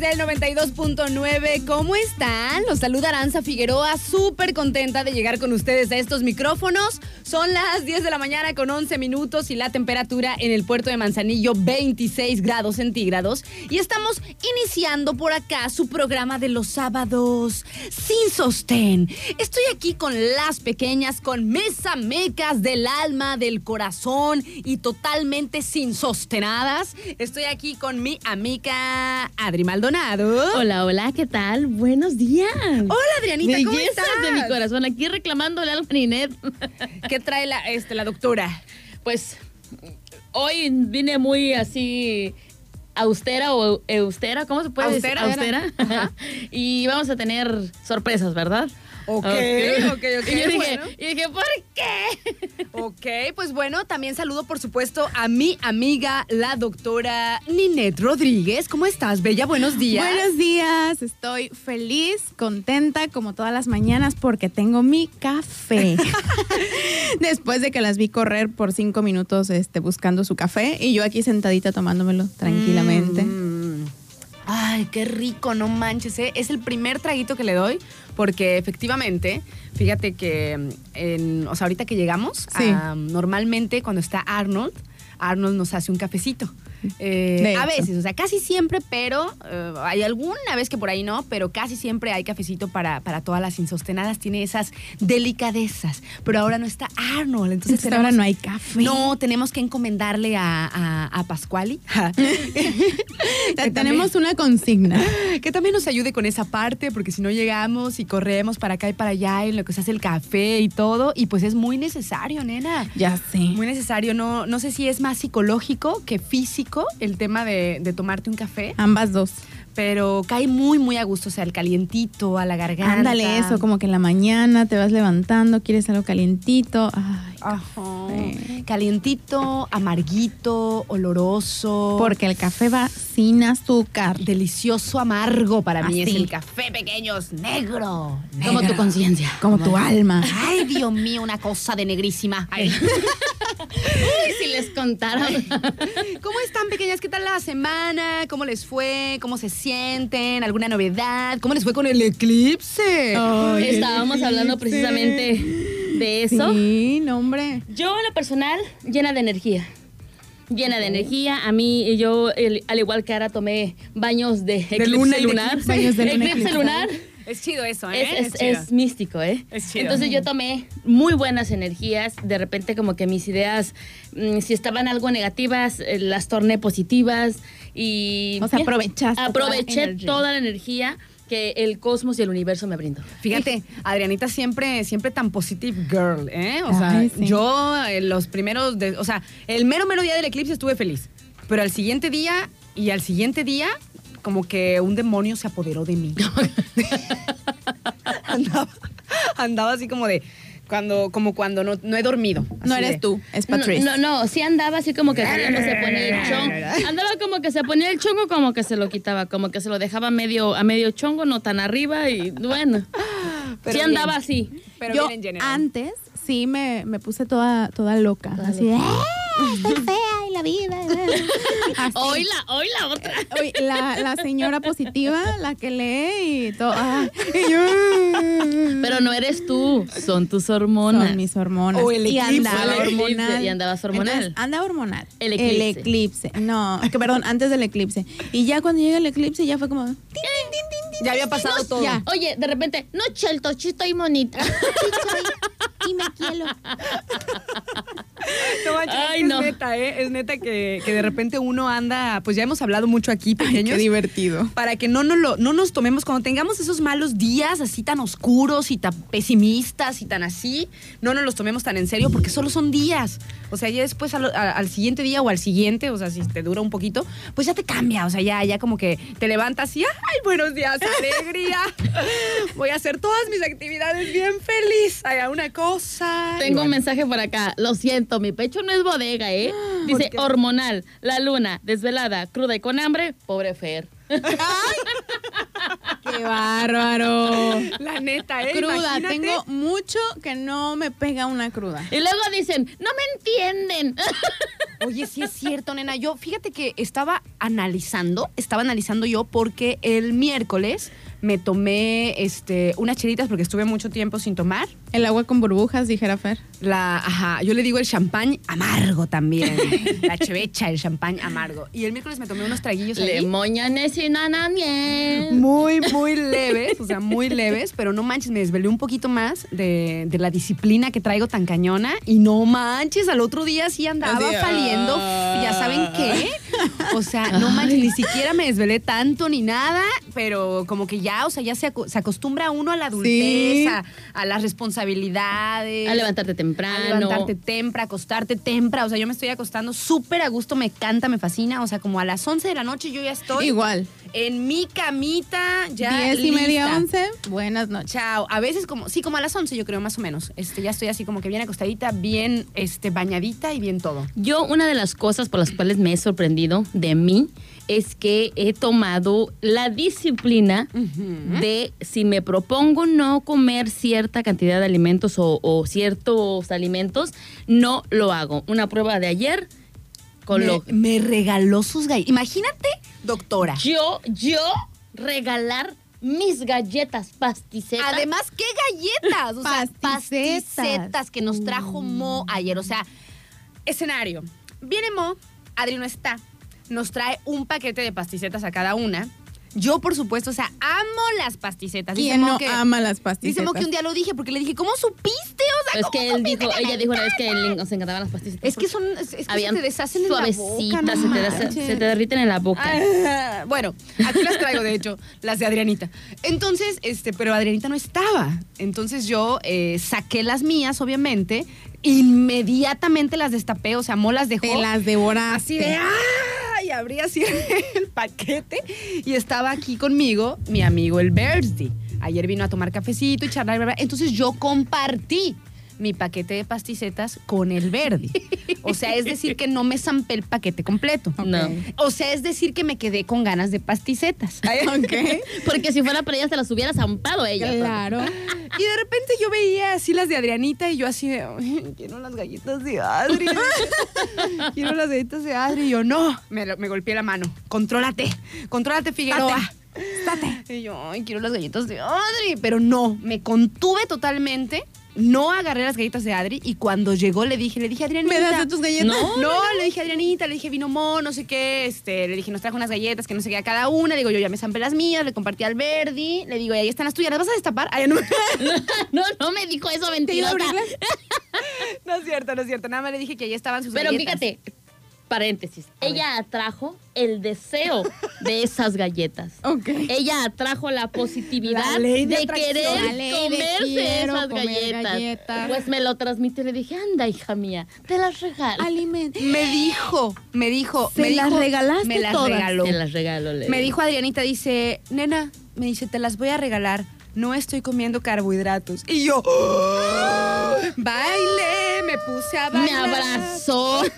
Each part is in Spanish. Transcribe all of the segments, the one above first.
del 92.9. ¿Cómo están? Los saluda Aranza Figueroa, súper contenta de llegar con ustedes a estos micrófonos. Son las 10 de la mañana con 11 minutos y la temperatura en el puerto de Manzanillo 26 grados centígrados. Y estamos iniciando por acá su programa de los sábados sin sostén. Estoy aquí con las pequeñas, con mis amecas del alma, del corazón y totalmente sin sostenadas. Estoy aquí con mi amiga Adri Maldonado. Hola, hola, ¿qué tal? Buenos días. Hola, Adrianita, ¿cómo Bellezas estás? de mi corazón, aquí reclamándole al Ninet. ¿Qué trae la, este, la doctora? Pues hoy vine muy así austera o eustera, ¿cómo se puede Austera, decir? Austera. Ajá. y vamos a tener sorpresas, ¿verdad? Ok, ok, ok, Y yo dije, bueno. y dije, ¿por qué? Ok, pues bueno, también saludo por supuesto a mi amiga, la doctora Ninette Rodríguez. ¿Cómo estás, Bella? Buenos días. Buenos días, estoy feliz, contenta como todas las mañanas porque tengo mi café. Después de que las vi correr por cinco minutos este, buscando su café y yo aquí sentadita tomándomelo tranquilamente. Mm. Ay, qué rico, no manches. ¿eh? Es el primer traguito que le doy porque efectivamente, fíjate que, mm, en- o sea, ahorita que llegamos, Sí. normalmente cuando está Arnold, Arnold nos hace un cafecito. Eh, a veces, o sea, casi siempre, pero eh, hay alguna vez que por ahí no, pero casi siempre hay cafecito para, para todas las insostenadas. Tiene esas delicadezas. Pero ahora no está Arnold. Entonces Entonces ahora no hay café. No, tenemos que encomendarle a, a, a Pascuali. Que tenemos una consigna. que también nos ayude con esa parte, porque si no llegamos y corremos para acá y para allá en lo que se hace el café y todo, y pues es muy necesario, nena. Ya sé. Muy necesario, no, no sé si es más psicológico que físico el tema de, de tomarte un café, Ambas dos. pero cae muy, muy a gusto, o sea, el calientito a la garganta. Ándale eso, como que en la mañana te vas levantando, quieres algo calientito. Ay, Ajá. Calientito, amarguito, oloroso. porque el café va sin azúcar. delicioso amargo para mí es el café pequeños negro. Como tu conciencia. Como tu alma. Ay, Dios mío, una cosa de negrísima. Ay. Uy, si les contara. ¿Cómo están, pequeñas? ¿Qué tal la semana? ¿Cómo les fue? ¿Cómo se sienten? ¿Alguna novedad? ¿Cómo les fue con el eclipse? Ay, Estábamos hablando precisamente de eso. Sí, no, hombre. Yo en lo personal, llena de energía. Llena de energía. A mí, yo, el- al igual que ahora, tomé baños de eclipse luna y de lunar. eclipse. Baños de luna eclipse eclipse. lunar. Es chido eso, Es, ¿eh? es- chido. es místico, ¿eh? Es chido. Entonces yo tomé muy buenas energías. De repente como que mis ideas, mm, si estaban algo negativas, eh, las torné positivas. Y O sea, bien, aprovechaste toda la Aproveché energía. toda la energía que el cosmos y el universo me brindó. Fíjate, Adrianita siempre, siempre tan positive girl, ¿eh? O sea, Ay, sí. yo en los primeros, de- o sea, el mero mero día del eclipse estuve feliz, pero al siguiente día y al siguiente día como que un demonio se apoderó de mí. andaba, andaba así como de cuando, como cuando no, no he dormido. No eres de- tú, es No, Patrice. no, no, sí andaba así como que se ponía el chongo. Andaba como que se ponía el chongo, como que se lo quitaba, como que se lo dejaba medio, a medio chongo, no tan arriba y bueno. Pero sí andaba bien. así. Pero yo bien en general. antes sí me, me puse toda, toda loca. Toda así de, ¡ah! Estoy fea y la vida. Así. Hoy la, hoy la otra. Oye, la, la señora positiva, la que lee y todo. y yo, Pero no eres tú, son tus hormonas. Son mis hormonas. O el y andaba el hormonal. y andabas hormonal. Entonces, anda hormonal. El eclipse. eclipse. No, que perdón, antes del eclipse. Y ya cuando llega el eclipse ya fue como... tin, tin, tin, tin, tin, Ya había pasado no, todo. Ya. Oye, de repente, no, Chelto, sí estoy. Sí soy, y me quiero. No manches, es Ay, que no. Es neta, ¿eh? Es neta que, que de repente uno anda, pues ya hemos hablado mucho aquí, pequeños. Qué divertido. para que no nos, lo, no nos tomemos, cuando tengamos esos malos días así tan oscuros y tan pesimistas y tan así, no nos los tomemos tan en serio porque solo son días. O sea, ya después al, siguiente día o al siguiente, o sea, si te dura un poquito, pues ya te cambia. O sea, ya, ya como que te levantas y, ay, buenos días, alegría. Voy a hacer todas mis actividades bien feliz. Hay una cosa. Tengo un mensaje por acá. Lo siento, mi pecho no es bodega, ¿eh? Dice hormonal, la luna, desvelada, cruda y con hambre, pobre Fer. ¡Qué bárbaro! La neta, ¿eh? Cruda, Imagínate. tengo mucho que no me pega una cruda. Y luego dicen, no me entienden. Oye, sí es cierto, nena. Yo, fíjate que estaba analizando, estaba analizando yo porque el miércoles me tomé este, unas chelitas porque estuve mucho tiempo sin tomar. El agua con burbujas, dijera Fer. La, ajá, yo le digo el champán amargo también. la chevecha, el champán amargo. Y el miércoles me tomé unos traguillos Le ahí. moñanes y. Muy, muy leves, o sea, muy leves, pero no manches, me desvelé un poquito más de, de la disciplina que traigo tan cañona y no manches, al otro día sí andaba faliendo, ah. ya saben qué. O sea, no manches, ni siquiera me desvelé tanto ni nada, pero como que ya, o sea, ya se, se acostumbra uno a la adultez, Sí. a, a las responsabilidades. A levantarte temprano. A levantarte temprano, acostarte temprano. O sea, yo me estoy acostando súper a gusto, me encanta, me fascina. O sea, como a las 11 de la noche yo ya estoy Igual. en mi camita, ya. Diez y media, once. Buenas noches. Chao. A veces como, sí, como a las 11 yo creo, más o menos. Este, ya estoy así como que bien acostadita, bien este, bañadita y bien todo. Yo una de las cosas por las cuales me he sorprendido de mí es que he tomado la disciplina de si me propongo no comer cierta cantidad de alimentos o, o ciertos alimentos, no lo hago. Una prueba de ayer con me, lo... me regaló sus galletas. Imagínate, doctora. Yo, yo regalar mis galletas pasticetas. Además, ¿qué galletas? O sea, Pasticetas. pasticetas que nos trajo Mo ayer. O sea, escenario. Viene Mo, Adri no está. Nos trae un paquete de pasticetas a cada una. Yo, por supuesto, o sea, amo las pasticetas. Dice ¿Quién Mo no que- ama las Dice pasticetas? Mo que un día lo dije porque le dije, ¿cómo supiste? O sea, es ¿cómo que él dijo, que ella dijo una vez que le- nos encantaban las pasticetas. Es que son, es, es que habían se te deshacen en la boca. suavecitas, no se, te des- manches. se te derriten en la boca. Ah, bueno, aquí las traigo, de hecho, las de Adrianita. Entonces, este, pero Adrianita no estaba. Entonces yo eh, saqué las mías, obviamente, inmediatamente las destapé, o sea, Mo las dejó. Te las devoraste. Así de ¡ah! Y abrí así el paquete y estaba aquí conmigo mi amigo el Birdie. Ayer vino a tomar cafecito y charlar, bla, bla. entonces yo compartí mi paquete de pasticetas con el Verdi. O sea, es decir que no me zampé el paquete completo. No. O sea, es decir que me quedé con ganas de pasticetas. Ok. Porque si fuera para ella se las hubiera zampado ella. Claro. Y de repente yo veía así las de Adrianita y yo así de, "Ay, quiero las galletas de Adri. quiero las galletas de Adri. Y yo, no, me, golpeé la mano. Contrólate, contrólate, Figueroa. Y yo, ay, quiero las galletas de Adri. Pero no, me contuve totalmente. No agarré las galletas de Adri y cuando llegó le dije, le dije, Adrianita. ¿Me das de tus galletas? No. No, le dije Adrianita, le dije vino Mo, no sé qué, este, le dije, nos trajo unas galletas que no sé qué a cada una, digo, yo ya me zampé las mías, le compartí al Verdi, le digo, y ahí están las tuyas, ¿las vas a destapar? Ay, no, No, no me dijo eso ¿Te iba a mentirosa. abrirlas? no es cierto, no es cierto, nada más le dije que ahí estaban sus Pero galletas. fíjate, paréntesis, A ella atrajo el deseo de esas galletas. Ok. Ella atrajo la positividad La ley de querer La ley de comerse esas comer galletas. galletas. Pues me lo transmite y le dije, anda, hija mía, te las regalo. Alimento. Me dijo, me dijo, ¿Se me las dijo- regalaste me las todas? regaló. Te las regalo. le Me dijo Adrianita, dice, nena, me dice, te las voy a regalar. No estoy comiendo carbohidratos. Y yo, ¡oh! baile, me puse a Me bailar. abrazó.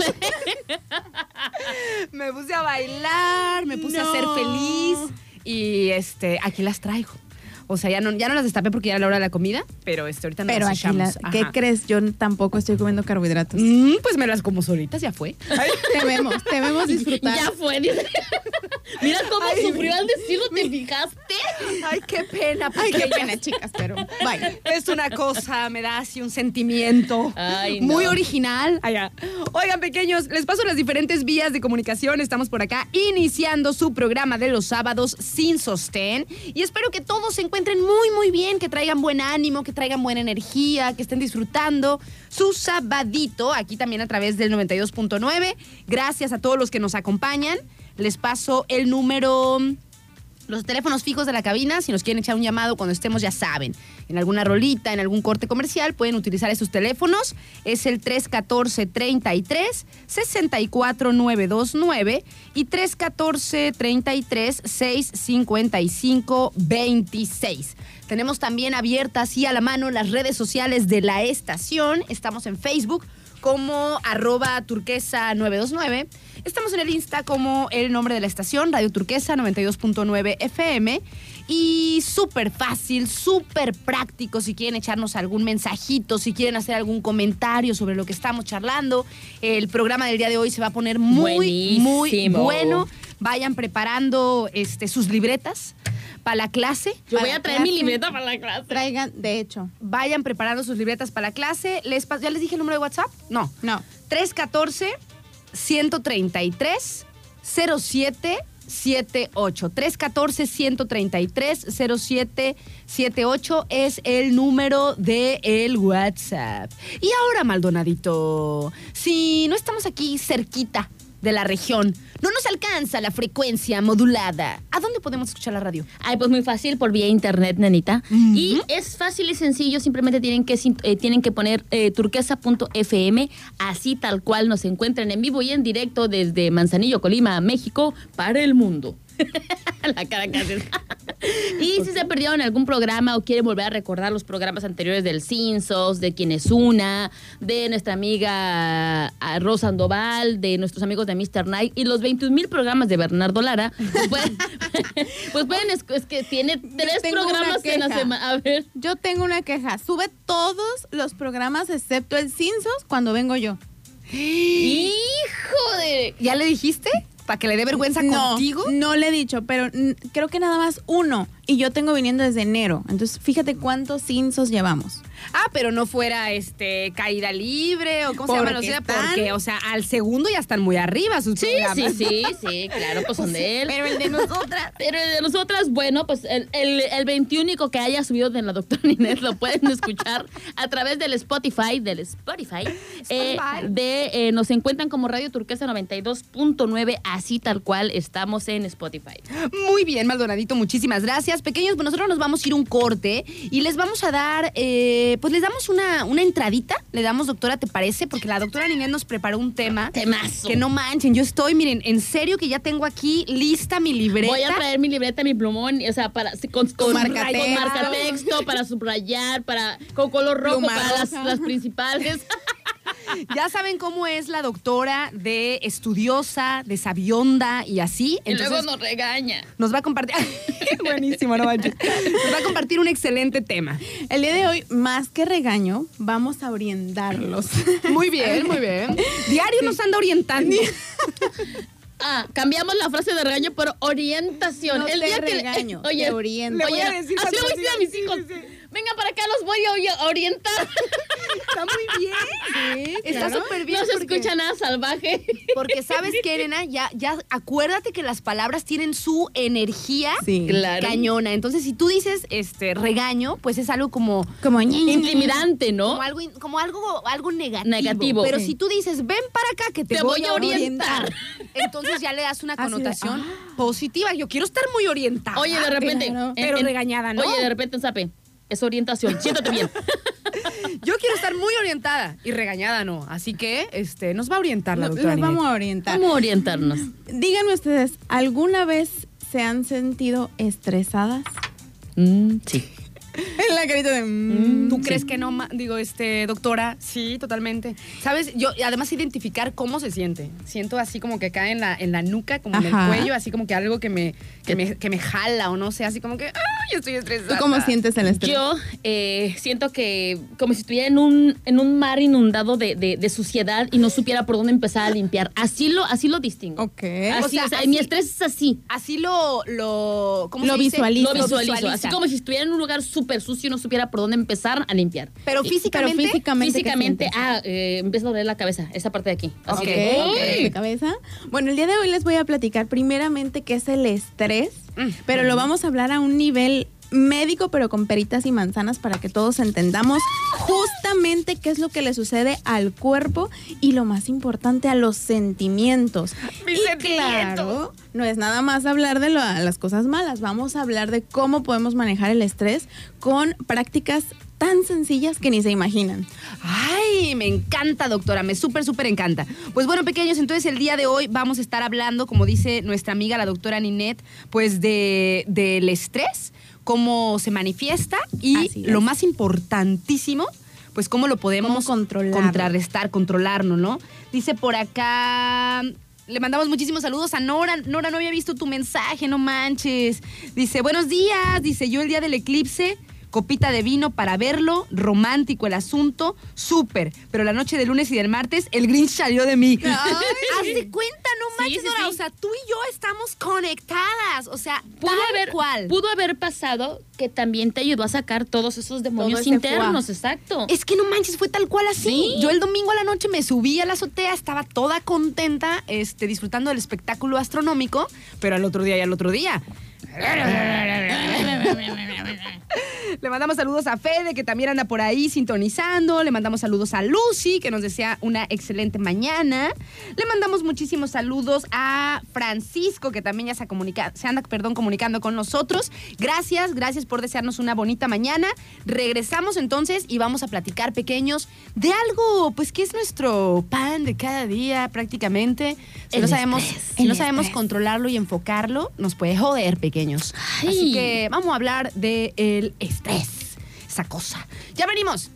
Me puse a bailar, me puse a ser feliz. Y este, aquí las traigo. O sea, ya no, ya no las destapé porque ya era la hora de la comida, pero este, ahorita no Pero las aquí, la- ¿qué crees? Yo tampoco estoy comiendo carbohidratos. Mm, pues me las como solitas, ya fue. Te vemos, te vemos disfrutar. ya fue. Mira cómo Ay, sufrió al decirlo, ¿te fijaste? Ay, qué pena. Ay, qué pena, chicas, pero bye. Es una cosa, me da así un sentimiento Ay, no. muy original. Allá. Oigan, pequeños, les paso las diferentes vías de comunicación. Estamos por acá iniciando su programa de los sábados sin sostén. Y espero que todos se encuentren muy, muy bien, que traigan buen ánimo, que traigan buena energía, que estén disfrutando su sabadito aquí también a través del 92.9. Gracias a todos los que nos acompañan. Les paso el número los teléfonos fijos de la cabina, si nos quieren echar un llamado cuando estemos, ya saben, en alguna rolita, en algún corte comercial, pueden utilizar esos teléfonos. Es el 314-33 64929 y 314-33 655 26. Tenemos también abiertas y a la mano las redes sociales de la estación. Estamos en Facebook como arroba turquesa 929. Estamos en el Insta como el nombre de la estación, Radio Turquesa 92.9 FM. y súper fácil, súper práctico si quieren echarnos algún mensajito, si quieren hacer algún comentario sobre lo que estamos charlando. El programa del día de hoy se va a poner muy, muy bueno. Vayan preparando este, sus libretas para la clase. Yo voy a traer mi libreta para la clase. Traigan, de hecho, Vayan preparando sus libretas para la clase. Les ¿Ya les dije el número de WhatsApp? No. no. 314 133 0778. 314 133 0778 es el número de el WhatsApp. Y ahora, Maldonadito, si no estamos aquí cerquita de la región, no nos alcanza la frecuencia modulada, ¿a dónde podemos escuchar la radio? Ay, pues muy fácil por vía internet, nenita. Y es fácil y sencillo, simplemente tienen que, eh, tienen que poner eh, turquesa.fm, así tal cual nos encuentran en vivo y en directo desde Manzanillo, Colima, México, para el mundo. La cara que haces. y si se perdieron algún programa o quieren volver a recordar los programas anteriores del Cinsos, de Quién es Una, de nuestra amiga ah, Rosa Sandoval, de nuestros amigos de Mr. Night y los 21 mil programas de Bernardo Lara, pues pueden, pues pueden es, es que tiene tres programas en la semana. A ver. Yo tengo una queja. Sube todos los programas excepto el Cinsos cuando vengo yo. ¡Hijo de! ¿Ya le dijiste? ¿Para que le dé vergüenza no, contigo? No le he dicho, pero creo que nada más uno. Y yo tengo viniendo desde enero. Entonces, fíjate cuántos Cinsos llevamos. Ah, pero no fuera este caída libre o cómo se llama, sea, porque, o sea, al segundo ya están muy arriba sus Sí, sí, sí, sí, claro, pues son de él. Pero el de nosotras. Pero el de nosotras, bueno, pues el, el, el 21 que haya subido de la doctora Ninés lo pueden escuchar a través del Spotify, del Spotify. eh, de, eh, nos encuentran como Radio Turquesa 92.9, así tal cual estamos en Spotify. Muy bien, Maldonadito, muchísimas gracias. Pequeños, pues nosotros nos vamos a ir un corte y les vamos a dar, eh, pues les damos una, una entradita. Le damos, doctora, ¿te parece? Porque la doctora Ninés nos preparó un tema. Temazo. Que no manchen, yo estoy, miren, en serio que ya tengo aquí lista mi libreta. Voy a traer mi libreta, mi plumón, o sea, para con, con, marcatexto. con marcatexto, para subrayar, para con color rojo para las, las principales. Ya saben cómo es la doctora de estudiosa, de sabionda y así. y luego nos regaña. nos va a compartir. Buenísimo, no manches. Nos va a compartir un excelente tema. El día de hoy, más que regaño, vamos a orientarlos. Muy bien, muy bien. Diario nos anda orientando. Ah, cambiamos la frase de regaño por orientación. No el día que regaño, oye, te oriento. Le voy oye, a decir así le voy a decir a mis hijos. sí, sí, sí. Venga para acá, los voy a orientar. Está muy bien. Sí, Está claro. súper bien. no se porque- escucha nada salvaje. Porque sabes que, Elena, ya, ya acuérdate que las palabras tienen su energía Sí. Claro. cañona. Entonces, si tú dices este regaño, pues es algo como Como. Intimidante, ¿no? como algo, como algo, algo negativo. Negativo. Pero Sí. si tú dices, ven para acá que te, Te voy a orientar. Entonces ya le das una Así de, connotación ah. positiva. Yo quiero estar muy orientada. Oye, de repente. claro. Pero regañada, ¿no? Oye, de repente en Zape. Es orientación. Siéntate bien. Yo quiero estar muy orientada y regañada no. Así que este nos va a orientar la doctora. Ninel. vamos a orientar. ¿Cómo orientarnos? Díganme ustedes, ¿alguna vez se han sentido estresadas? Mm, sí. En la carita de... mm. ¿Tú crees que no? Digo, este, doctora, sí, totalmente. ¿Sabes? Yo, además, identificar cómo se siente. Siento así como que cae en la, en la nuca, como en el cuello, así como que algo que me, que me, que me jala o no sé, así como que, ¡ay, estoy estresada! ¿Tú cómo sientes el estrés? Yo eh, siento que como si estuviera en un, en un mar inundado de, de- de suciedad y no supiera por dónde empezar a limpiar. Así lo, así lo distingo. Ok. Así, O sea, o sea, así- mi estrés es así. Así lo, lo, ¿cómo Lo se dice? visualizo. Lo visualizo. visualiza. Así como si estuviera en un lugar súper sucio y no supiera por dónde empezar a limpiar. Pero físicamente, Pero físicamente, ¿qué Físicamente, ah, eh, empieza a doler la cabeza, esa parte de aquí. Así Ok. de, Ok, ¡ay! de cabeza. Bueno, el día de hoy les voy a platicar primeramente qué es el estrés, Mm. pero lo vamos a hablar a un nivel médico, pero con peritas y manzanas para que todos entendamos justamente qué es lo que le sucede al cuerpo y lo más importante a los sentimientos. Mis y sentimientos. claro, no es nada más hablar de lo- las cosas malas, vamos a hablar de cómo podemos manejar el estrés con prácticas tan sencillas que ni se imaginan. Ay, me encanta, doctora, me súper, súper encanta. Pues bueno, pequeños, entonces el día de hoy vamos a estar hablando, como dice nuestra amiga la doctora Ninette, pues de, del estrés, cómo se manifiesta y lo más importantísimo, pues cómo lo podemos Cómo contrarrestar, controlarlo, ¿no? Dice por acá... Le mandamos muchísimos saludos a Nora. Nora, no había visto tu mensaje, no manches. Dice, buenos días. Dice, yo el día del eclipse copita de vino para verlo, romántico el asunto, súper. Pero la noche del lunes y del martes, el Grinch salió de mí. Haz de cuenta, no manches, sí. O sea, tú y yo estamos conectadas. O sea, Pudo tal haber, cual. pudo haber pasado que también te ayudó a sacar todos esos demonios internos, exacto. Es que no manches, fue tal cual así. Sí. Yo el domingo a la noche me subí a la azotea, estaba toda contenta, este, disfrutando del espectáculo astronómico, pero al otro día y al otro día. Le mandamos saludos a Fede, que también anda por ahí sintonizando. Le mandamos saludos a Lucy, que nos desea una excelente mañana. Le mandamos muchísimos saludos a Francisco, que también ya se, comunica- se anda perdón, comunicando con nosotros. Gracias, gracias por desearnos una bonita mañana. Regresamos entonces y vamos a platicar, pequeños, de algo, pues, que es nuestro pan de cada día prácticamente. Si El no sabemos, si no sabemos controlarlo y enfocarlo, nos puede joder, pequeños. Así Ay. que vamos a hablar del el estrés, esa cosa. Ya venimos.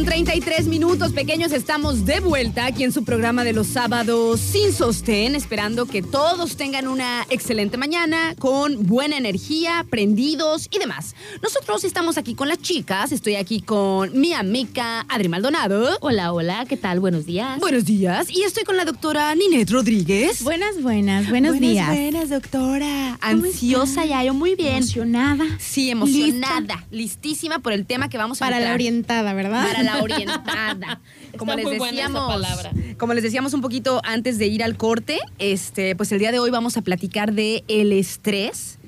Con 33 minutos. Pequeños, estamos de vuelta aquí en su programa de los sábados sin sostén, esperando que todos tengan una excelente mañana, con buena energía, prendidos y demás. Nosotros estamos aquí con las chicas. Estoy aquí con mi amiga Adri Maldonado. Hola, hola, ¿qué tal? Buenos días. Buenos días. Y estoy con la doctora Ninette Rodríguez. Buenas, buenas, buenos Buenas, días. Buenas, doctora. ¿Cómo Ansiosa ya, yo muy bien. Emocionada. Sí, emocionada, listísima por el tema que vamos a Para la orientada, ¿verdad? Para la orientada. Como les muy buena esa decíamos, palabra. como les decíamos un poquito antes de ir al corte, este, pues el día de hoy vamos a platicar de el estrés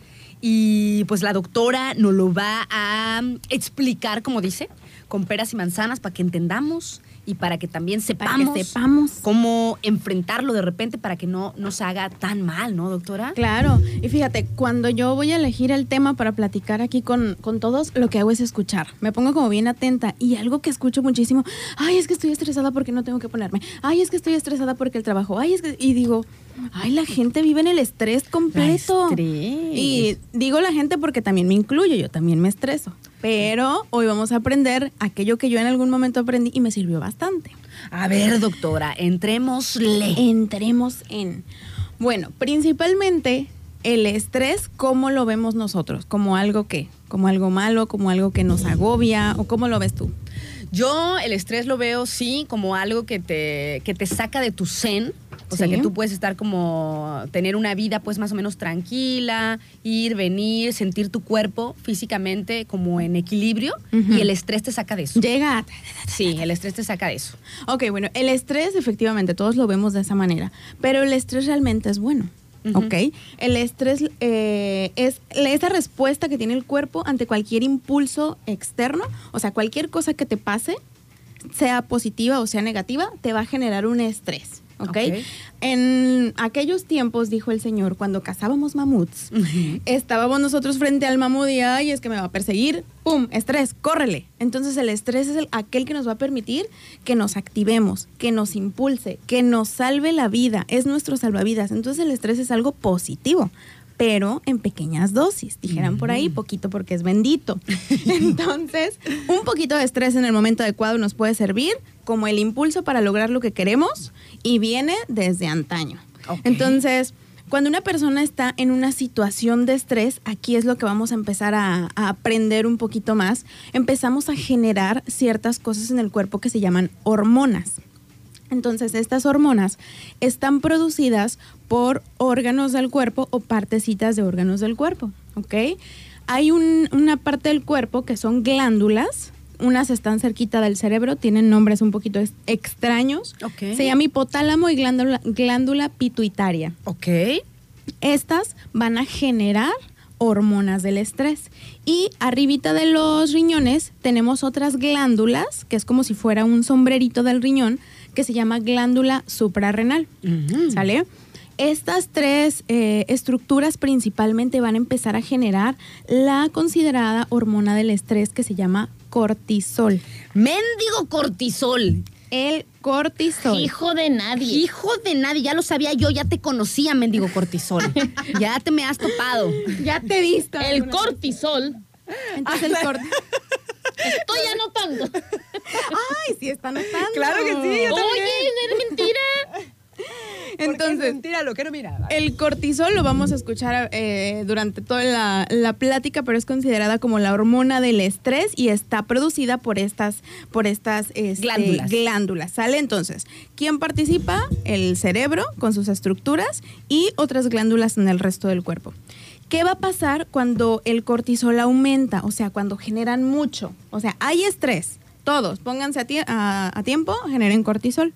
y pues la doctora nos lo va a explicar, como dice, con peras y manzanas para que entendamos y para que también Para sepamos, que sepamos. cómo enfrentarlo de repente para que no nos haga tan mal, ¿no, doctora? Claro, y fíjate, cuando yo voy a elegir el tema para platicar aquí con, con todos, lo que hago es escuchar. Me pongo como bien atenta y algo que escucho muchísimo, ay, es que estoy estresada porque no tengo que ponerme, ay, es que estoy estresada porque el trabajo, ay, es que... Y digo, ay, la gente vive en el estrés completo. estrés. Y digo la gente porque también me incluyo, yo también me estreso. Pero hoy vamos a aprender aquello que yo en algún momento aprendí y me sirvió bastante. A ver, doctora, entrémosle. Entremos en. Bueno, principalmente el estrés, ¿cómo lo vemos nosotros? ¿Como algo que? ¿Como algo malo? ¿Como algo que nos agobia? ¿O cómo lo ves tú? Yo el estrés lo veo, sí, como algo que te, que te saca de tu zen. O sea, que tú puedes estar como, tener una vida pues más o menos tranquila, ir, venir, sentir tu cuerpo físicamente como en equilibrio y el estrés te saca de eso. Llega. Sí, el estrés te saca de eso. Ok, bueno, el estrés efectivamente todos lo vemos de esa manera, pero el estrés realmente es bueno. Ujú. ¿Ok? El estrés eh, es esa respuesta que tiene el cuerpo ante cualquier impulso externo, o sea, cualquier cosa que te pase, sea positiva o sea negativa, te va a generar un estrés. ¿Ok? Ok. En aquellos tiempos, dijo el señor, cuando cazábamos mamuts, estábamos nosotros frente al mamut y, ay, es que me va a perseguir, ¡pum! Estrés, córrele. Entonces el estrés es el- aquel que nos va a permitir que nos activemos, que nos impulse, que nos salve la vida, es nuestro salvavidas. Entonces el estrés es algo positivo. Pero en pequeñas dosis, dijeran por ahí, poquito porque es bendito. Entonces, un poquito de estrés en el momento adecuado nos puede servir como el impulso para lograr lo que queremos y viene desde antaño. Entonces, cuando una persona está en una situación de estrés, aquí es lo que vamos a empezar a, a aprender un poquito más. Empezamos a generar ciertas cosas en el cuerpo que se llaman hormonas. Entonces, estas hormonas están producidas por órganos del cuerpo o partecitas de órganos del cuerpo, ¿ok? Hay un- una parte del cuerpo que son glándulas, unas están cerquita del cerebro, tienen nombres un poquito ex- extraños. Se llama hipotálamo y glándula, glándula pituitaria. Ok. Estas van a generar hormonas del estrés. Y arribita de los riñones tenemos otras glándulas, que es como si fuera un sombrerito del riñón, que se llama glándula suprarrenal. ¿Sale? Estas tres eh, estructuras principalmente van a empezar a generar la considerada hormona del estrés que se llama cortisol. Mendigo cortisol. el cortisol. Hijo de nadie. Hijo de nadie, ya lo sabía yo, ya te conocía, mendigo cortisol. ya te me has topado. Ya te he visto. El cortisol. Entonces el cortisol. Estoy anotando. Ay, sí está notando. Claro que sí, yo Oye, es mentira. Entonces, mentira, lo que no. El cortisol lo vamos a escuchar eh, durante toda la, la plática, pero es considerada como la hormona del estrés y está producida por estas, por estas este, Glándulas. glándulas, ¿Sale? Entonces, ¿quién participa? El cerebro con sus estructuras y otras glándulas en el resto del cuerpo. ¿Qué va a pasar cuando el cortisol aumenta? O sea, cuando generan mucho. O sea, hay estrés. Todos, pónganse a, tie- a- a tiempo, generen cortisol.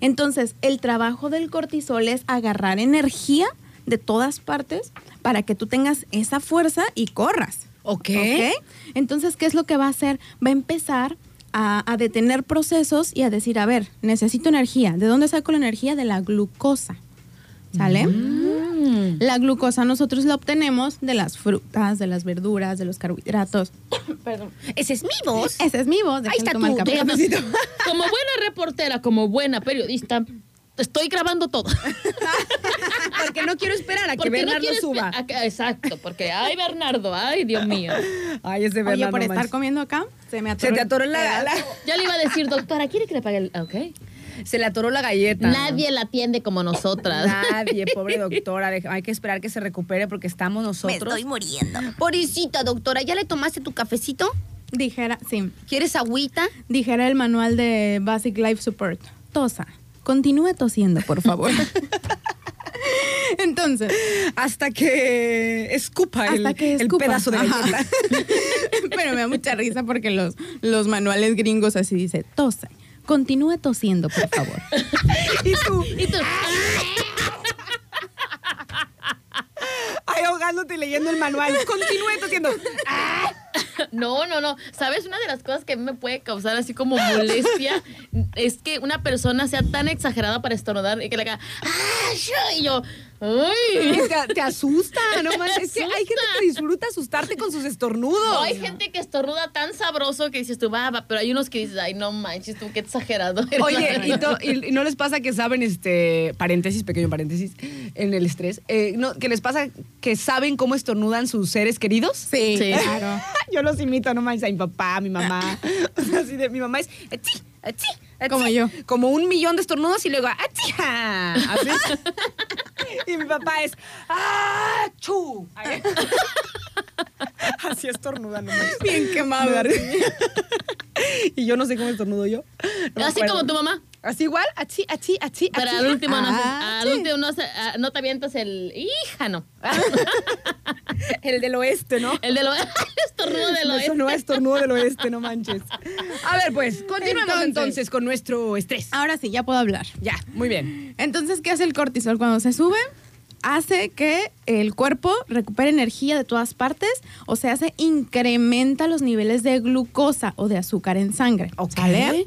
Entonces, el trabajo del cortisol es agarrar energía de todas partes para que tú tengas esa fuerza y corras. Ok. ¿Ok? Entonces, ¿qué es lo que va a hacer? Va a empezar a, a detener procesos y a decir, a ver, necesito energía. ¿De dónde saco la energía? De la glucosa. ¿Sale? Mm. La glucosa nosotros la obtenemos de las frutas, de las verduras, de los carbohidratos. Perdón. Ese es mi voz. Ese es mi voz. Ahí está café. Como buena reportera, como buena periodista, estoy grabando todo. Porque no quiero esperar a que Porque Bernardo suba. espe- a que- Exacto, porque ay Bernardo, ay Dios mío. Ay, ese Oye, Bernardo. por no estar comiendo acá, se me atoró. Se te atoró la, pedazo. la- Ya le iba a decir, doctora, ¿quiere que le pague el...? Ok. Se le atoró la galleta. Nadie la atiende como nosotras. Nadie, pobre doctora. Hay que esperar que se recupere porque estamos nosotros. muriendo. Pobrecita, doctora, ¿ya le tomaste tu cafecito? Dijera, sí, ¿Quieres agüita? dijera el manual de Basic Life Support. Tosa. Continúe tosiendo, por favor. Entonces, Hasta que escupa el, hasta que el escupa. pedazo de galleta. Pero me da mucha risa porque los, los manuales gringos así dice, tosa. Continúe tosiendo, por favor. y tú, Y tú, ay, ahogándote y leyendo el manual. Continúe tosiendo. No, no, no. ¿Sabes? Una de las cosas que a mí me puede causar así como molestia es que una persona sea tan exagerada para estornudar y que le haga ¡Ah! y yo ¡Ay! Te, te asusta, no manches. Es que hay gente que disfruta asustarte con sus estornudos. No, hay gente que estornuda tan sabroso que dices tú, va, va, pero hay unos que dices, ay, no manches, tú qué exagerado. eres". Oye, ¿y, to- y- y no les pasa que saben, este, paréntesis, pequeño paréntesis, en el estrés, eh, no, que les pasa que saben cómo estornudan sus seres queridos? Sí, Sí. claro. Yo los imito, no manches, a mi papá, a mi mamá. O sea, así de, mi mamá es, "Achí, achí, achí". Como yo. Como un millón de estornudos y luego, "Achí". Así. Y mi papá es, ¡achú! Así estornuda, no manches. Bien quemado. Y yo no sé cómo estornudo yo. No Así como tu mamá. Así igual, achí, achí, achí, Pero al último no, Ah, al sí. último no, se- ah, no te avientas el hija, no. El del oeste, ¿no? El de lo estornudo del Eso oeste. no es estornudo del oeste, no manches. A ver, pues, continuemos entonces, Entonces. con nuestro estrés. Ahora sí, ya puedo hablar. Ya, muy bien. Entonces, ¿qué hace el cortisol cuando se sube? Hace que el cuerpo recupere energía de todas partes, o sea, se incrementa los niveles de glucosa o de azúcar en sangre. Ok. ¿sale?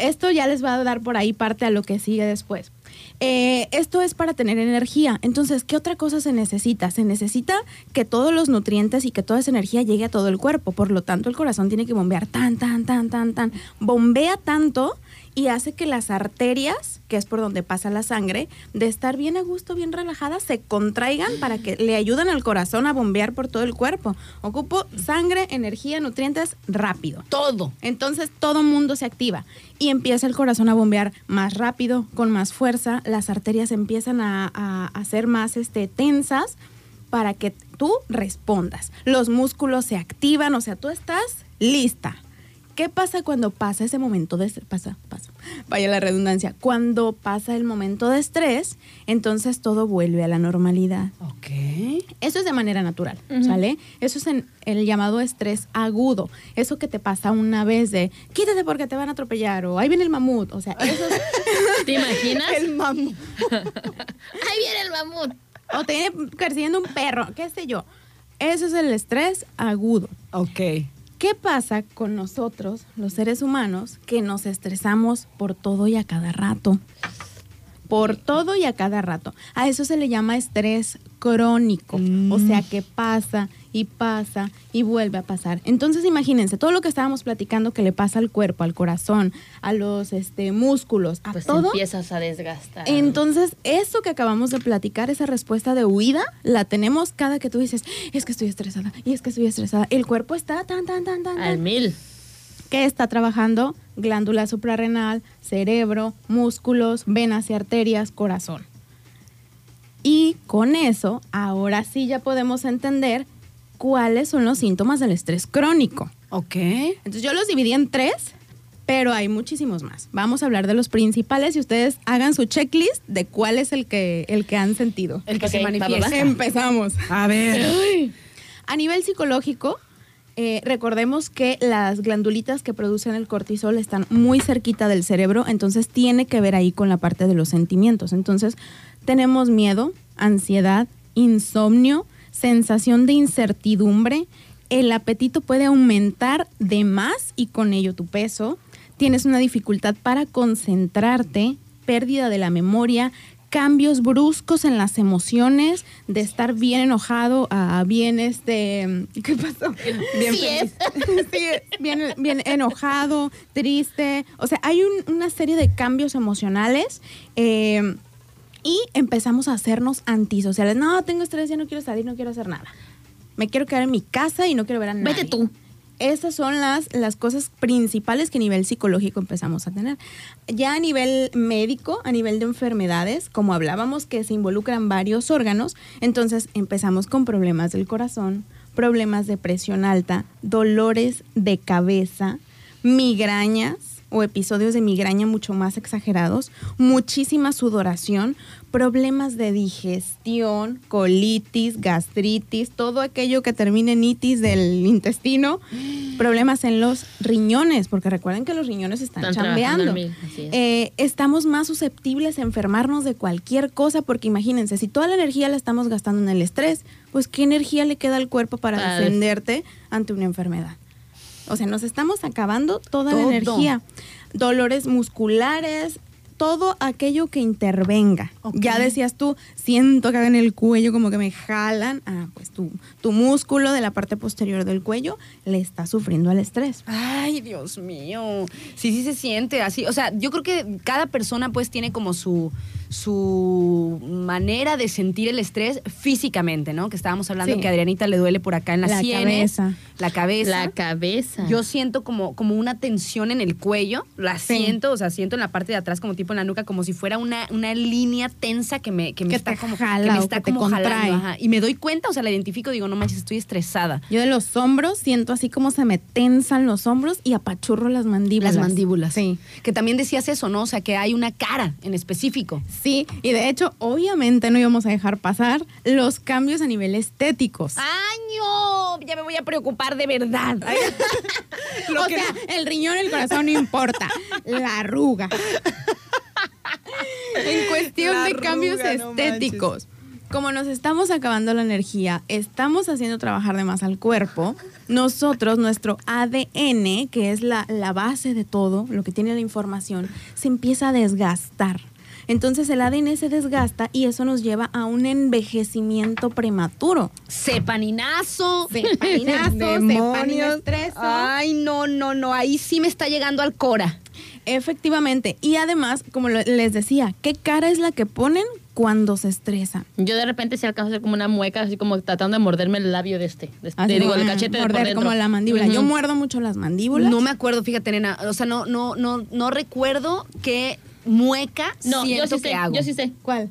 Esto ya les va a dar por ahí parte a lo que sigue después. Eh, esto es para tener energía. Entonces, ¿qué otra cosa se necesita? Se necesita que todos los nutrientes y que toda esa energía llegue a todo el cuerpo. Por lo tanto, el corazón tiene que bombear tan, tan, tan, tan, tan. Bombea tanto y hace que las arterias, que es por donde pasa la sangre, de estar bien a gusto, bien relajadas, se contraigan para que le ayuden al corazón a bombear por todo el cuerpo. Ocupo sangre, energía, nutrientes rápido. Todo. Entonces todo mundo se activa y empieza el corazón a bombear más rápido, con más fuerza, las arterias empiezan a, a, a ser más este, tensas para que tú respondas. Los músculos se activan, o sea, tú estás lista. ¿Qué pasa cuando pasa ese momento de estrés? Pasa, pasa. Vaya la redundancia. Cuando pasa el momento de estrés, entonces todo vuelve a la normalidad. Ok. Eso es de manera natural, ¿sale? Eso es en el llamado estrés agudo. Eso que te pasa una vez de quítate porque te van a atropellar o ahí viene el mamut. O sea, eso es- ¿Te imaginas? El mamu. Ahí viene el mamut. o te viene persiguiendo un perro, qué sé yo. Eso es el estrés agudo. Ok. ¿Qué pasa con nosotros, los seres humanos, que nos estresamos por todo y a cada rato? Por todo y a cada rato. A eso se le llama estrés crónico, o Mm. sea que pasa y pasa y vuelve a pasar. Entonces imagínense, todo lo que estábamos platicando que le pasa al cuerpo, al corazón, a los este, músculos, a Pues todo. empiezas a desgastar. Entonces, eso que acabamos de platicar, esa respuesta de huida, la tenemos cada que tú dices, es que estoy estresada, y es que estoy estresada. El cuerpo está tan, tan, tan, tan, Al tan. mil. que está trabajando glándula suprarrenal, cerebro, músculos, venas y arterias, corazón. Y con eso, ahora sí ya podemos entender cuáles son los síntomas del estrés crónico. Ok. Entonces yo los dividí en tres, pero hay muchísimos más. Vamos a hablar de los principales y ustedes hagan su checklist de cuál es el que, el que han sentido. El que se manifiesta. va. Empezamos. A ver. A nivel psicológico, eh, recordemos que las glandulitas que producen el cortisol están muy cerquita del cerebro, entonces tiene que ver ahí con la parte de los sentimientos. Entonces, tenemos miedo, ansiedad, insomnio, sensación de incertidumbre, el apetito puede aumentar de más y con ello tu peso, tienes una dificultad para concentrarte, pérdida de la memoria, cambios bruscos en las emociones, de estar bien enojado a bien este, ¿qué pasó? Bien Sí feliz. Sí, bien, bien enojado, triste, o sea, hay un- una serie de cambios emocionales. eh, y empezamos a hacernos antisociales. No, tengo estrés, ya no quiero salir, no quiero hacer nada. Me quiero quedar en mi casa y no quiero ver a nadie. Vete tú. Esas son las, las cosas principales que a nivel psicológico empezamos a tener. Ya a nivel médico, a nivel de enfermedades, como hablábamos que se involucran varios órganos, entonces empezamos con problemas del corazón, problemas de presión alta, dolores de cabeza, migrañas o episodios de migraña mucho más exagerados, muchísima sudoración, problemas de digestión, colitis, gastritis, todo aquello que termine en itis del intestino, problemas en los riñones, porque recuerden que los riñones están, Están chambeando. mil, es. Eh, estamos más susceptibles a enfermarnos de cualquier cosa, porque imagínense, si toda la energía la estamos gastando en el estrés, pues ¿qué energía le queda al cuerpo para Para defenderte ante una enfermedad? O sea, nos estamos acabando toda Todo. la energía. Dolores musculares, todo aquello que intervenga. Ya decías tú, siento que en el cuello como que me jalan. Ah, pues tu, tu músculo de la parte posterior del cuello le está sufriendo al estrés. Ay, Dios mío. Sí, sí se siente así. O sea, yo creo que cada persona pues tiene como su, su manera de sentir el estrés físicamente, ¿no? Que estábamos hablando Sí. que a Adrianita le duele por acá en las La sienes, cabeza. la cabeza. La cabeza. Yo siento como, como una tensión en el cuello, la Sí. siento, o sea, siento en la parte de atrás como tipo en la nuca, como si fuera una, una línea tensa que me, que me Que está como, jala que me está que te como jalando. ajá. Y me doy cuenta, o sea, la identifico, digo, no manches, estoy estresada. Yo de los hombros siento así como se me tensan los hombros y apachurro las mandíbulas. Las mandíbulas. Sí. Que también decías eso, ¿no? O sea, que hay una cara en específico. Sí, y de hecho, obviamente no íbamos a dejar pasar los cambios a nivel estéticos. ¡Año! Ya me voy a preocupar de verdad. o sea, el riñón, el corazón no importa, la arruga. en cuestión La de cambios no estéticos. Como nos estamos acabando la energía, estamos haciendo trabajar de más al cuerpo, nosotros, nuestro ADN, que es la, la base de todo, lo que tiene la información, se empieza a desgastar. Entonces el ADN se desgasta y eso nos lleva a un envejecimiento prematuro. Sepaninazo. Sepaninazo, Demonios. Ay, no, no, no. Ahí sí me está llegando al cora. Efectivamente. Y además, como les decía, ¿qué cara es la que ponen cuando se estresan? Yo de repente sí alcanzo a hacer como una mueca, así como tratando de morderme el labio de este. De este Así digo, como, el cachete de por morder dentro. como la mandíbula. Yo muerdo mucho las mandíbulas. No me acuerdo, fíjate, nena. O sea, no, no, no, no recuerdo qué mueca No, yo sí que sé, hago. yo sí sé. ¿Cuál?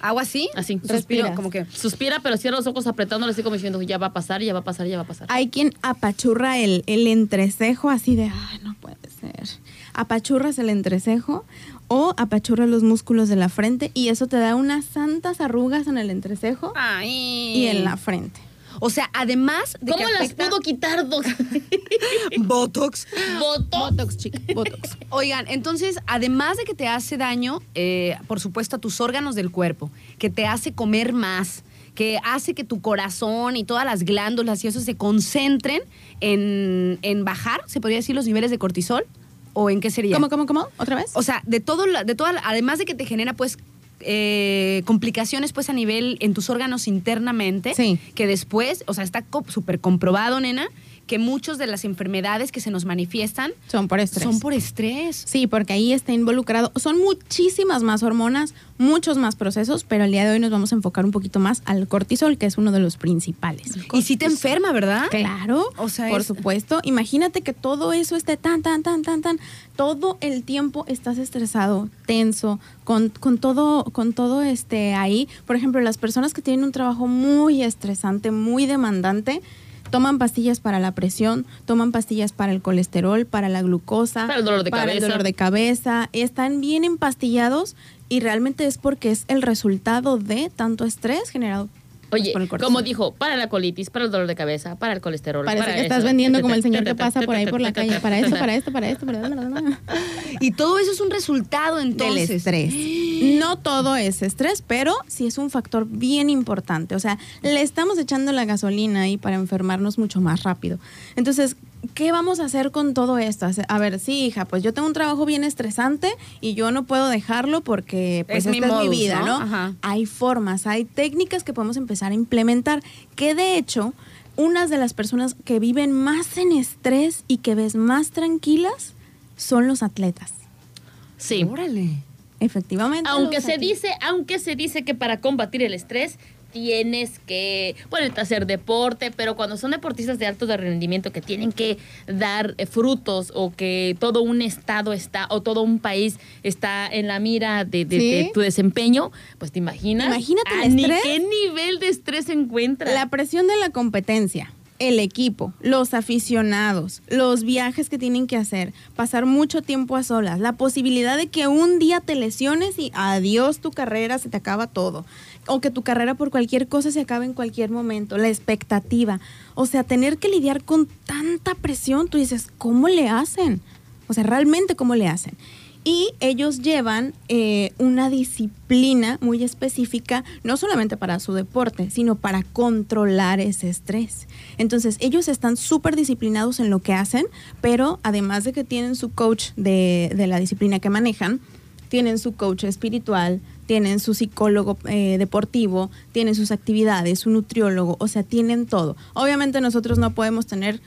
¿Hago así? Así. Suspiro, Respiras. como que... Suspira, pero cierra los ojos apretándole así como diciendo, ya va a pasar, ya va a pasar, ya va a pasar. Hay quien apachurra el, el entrecejo así de, ay, no puede ser. Apachurras el entrecejo o apachurras los músculos de la frente y eso te da unas santas arrugas en el entrecejo Ay. y en la frente. O sea, además de ¿Cómo que las afecta- pudo quitar, Doc? Botox. Botox. chica, botox. Oigan, entonces, además de que te hace daño, eh, por supuesto, a tus órganos del cuerpo, que te hace comer más, que hace que tu corazón y todas las glándulas y eso se concentren en, en bajar, se podría decir, los niveles de cortisol, o en qué sería. ¿Cómo, cómo, cómo? ¿Otra vez? O sea, de todo, de toda, además de que te genera, pues, eh, complicaciones pues a nivel en tus órganos internamente, Sí. que después, o sea, está súper comprobado, nena, que muchas de las enfermedades que se nos manifiestan Son por estrés. son por estrés. Sí, porque ahí está involucrado. Son muchísimas más hormonas, muchos más procesos, pero el día de hoy nos vamos a enfocar un poquito más al cortisol, que es uno de los principales. Y sí te enferma, ¿verdad? Claro, O sea, por es- supuesto. Imagínate que todo eso esté tan, tan, tan, tan, tan. Todo el tiempo estás estresado, tenso, con, con todo, con todo este ahí. Por ejemplo, las personas que tienen un trabajo muy estresante, muy demandante, toman pastillas para la presión, toman pastillas para el colesterol, para la glucosa, Para el dolor de para el cabeza. dolor de cabeza. Están bien empastillados y realmente es porque es el resultado de tanto estrés generado Oye, el cortisol. como dijo, para la colitis, para el dolor de cabeza, para el colesterol. Parece para que estás eso. vendiendo como el señor que pasa por ahí por la calle. Para esto, para esto, para esto, para esto. Y todo eso es un resultado entonces. Del estrés. No todo es estrés, pero sí es un factor bien importante. O sea, le estamos echando la gasolina ahí para enfermarnos mucho más rápido. Entonces, ¿qué vamos a hacer con todo esto? A ver, sí, hija, pues yo tengo un trabajo bien estresante y yo no puedo dejarlo porque pues Es mi es vida, ¿no? ¿no? Ajá. Hay formas, hay técnicas que podemos empezar a implementar, que de hecho, unas de las personas que viven más en estrés y que ves más tranquilas son los atletas. Sí. Órale. Efectivamente. Aunque se atletas. dice, aunque se dice que para combatir el estrés tienes que a hacer deporte, pero cuando son deportistas de alto rendimiento que tienen que dar eh, frutos o que todo un estado está o todo un país está en la mira de, de- Sí. de tu desempeño, pues te imaginas Imagínate el estrés. qué nivel de estrés se encuentra. La presión de la competencia, el equipo, los aficionados, los viajes que tienen que hacer, pasar mucho tiempo a solas, la posibilidad de que un día te lesiones y adiós tu carrera, se te acaba todo. O que tu carrera por cualquier cosa se acabe en cualquier momento, la expectativa. O sea, tener que lidiar con tanta presión, tú dices, ¿cómo le hacen? O sea, realmente cómo le hacen. Y ellos llevan eh, una disciplina muy específica, no solamente para su deporte, sino para controlar ese estrés. Entonces, ellos están súper disciplinados en lo que hacen, pero además de que tienen su coach de, de la disciplina que manejan, tienen su coach espiritual, tienen su psicólogo eh, deportivo, tienen sus actividades, su nutriólogo, o sea, tienen todo. Obviamente nosotros no podemos tener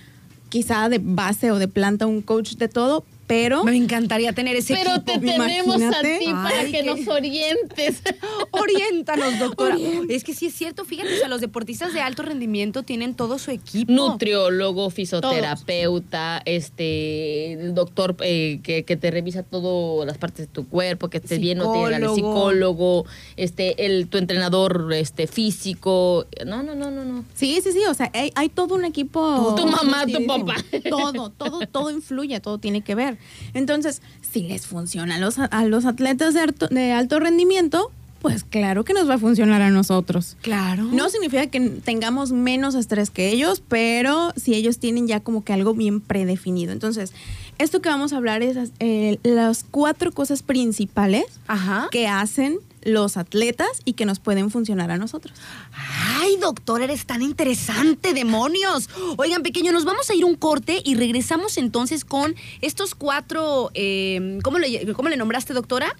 quizá de base o de planta un coach de todo, pero... Me encantaría tener ese pero equipo. te tenemos a ti para Ay, que nos orientes. Oriéntanos, doctora. Es que sí es cierto, fíjate, o sea, los deportistas de alto rendimiento tienen todo su equipo. Nutriólogo, fisioterapeuta, este, el doctor eh, que, que te revisa todas las partes de tu cuerpo, que estés bien, no te llega el Psicólogo. este, el, tu entrenador este, físico. No, no, no, no, no. Sí, sí, sí, o sea, hay, hay todo un equipo. Tu mamá, tu papá. Todo, todo, todo influye, todo tiene que ver. Entonces, si les funciona a los, a los atletas de alto, de alto rendimiento, pues claro que nos va a funcionar a nosotros. Claro. No significa que tengamos menos estrés que ellos, pero si ellos tienen ya como que algo bien predefinido. Entonces, esto que vamos a hablar es eh, las cuatro cosas principales Ajá. que hacen los atletas y que nos pueden funcionar a nosotros. Ay, doctor, eres tan interesante, demonios. Oigan, pequeño, nos vamos a ir un corte y regresamos entonces con estos cuatro. eh, ¿cómo, le, ¿Cómo le nombraste, doctora?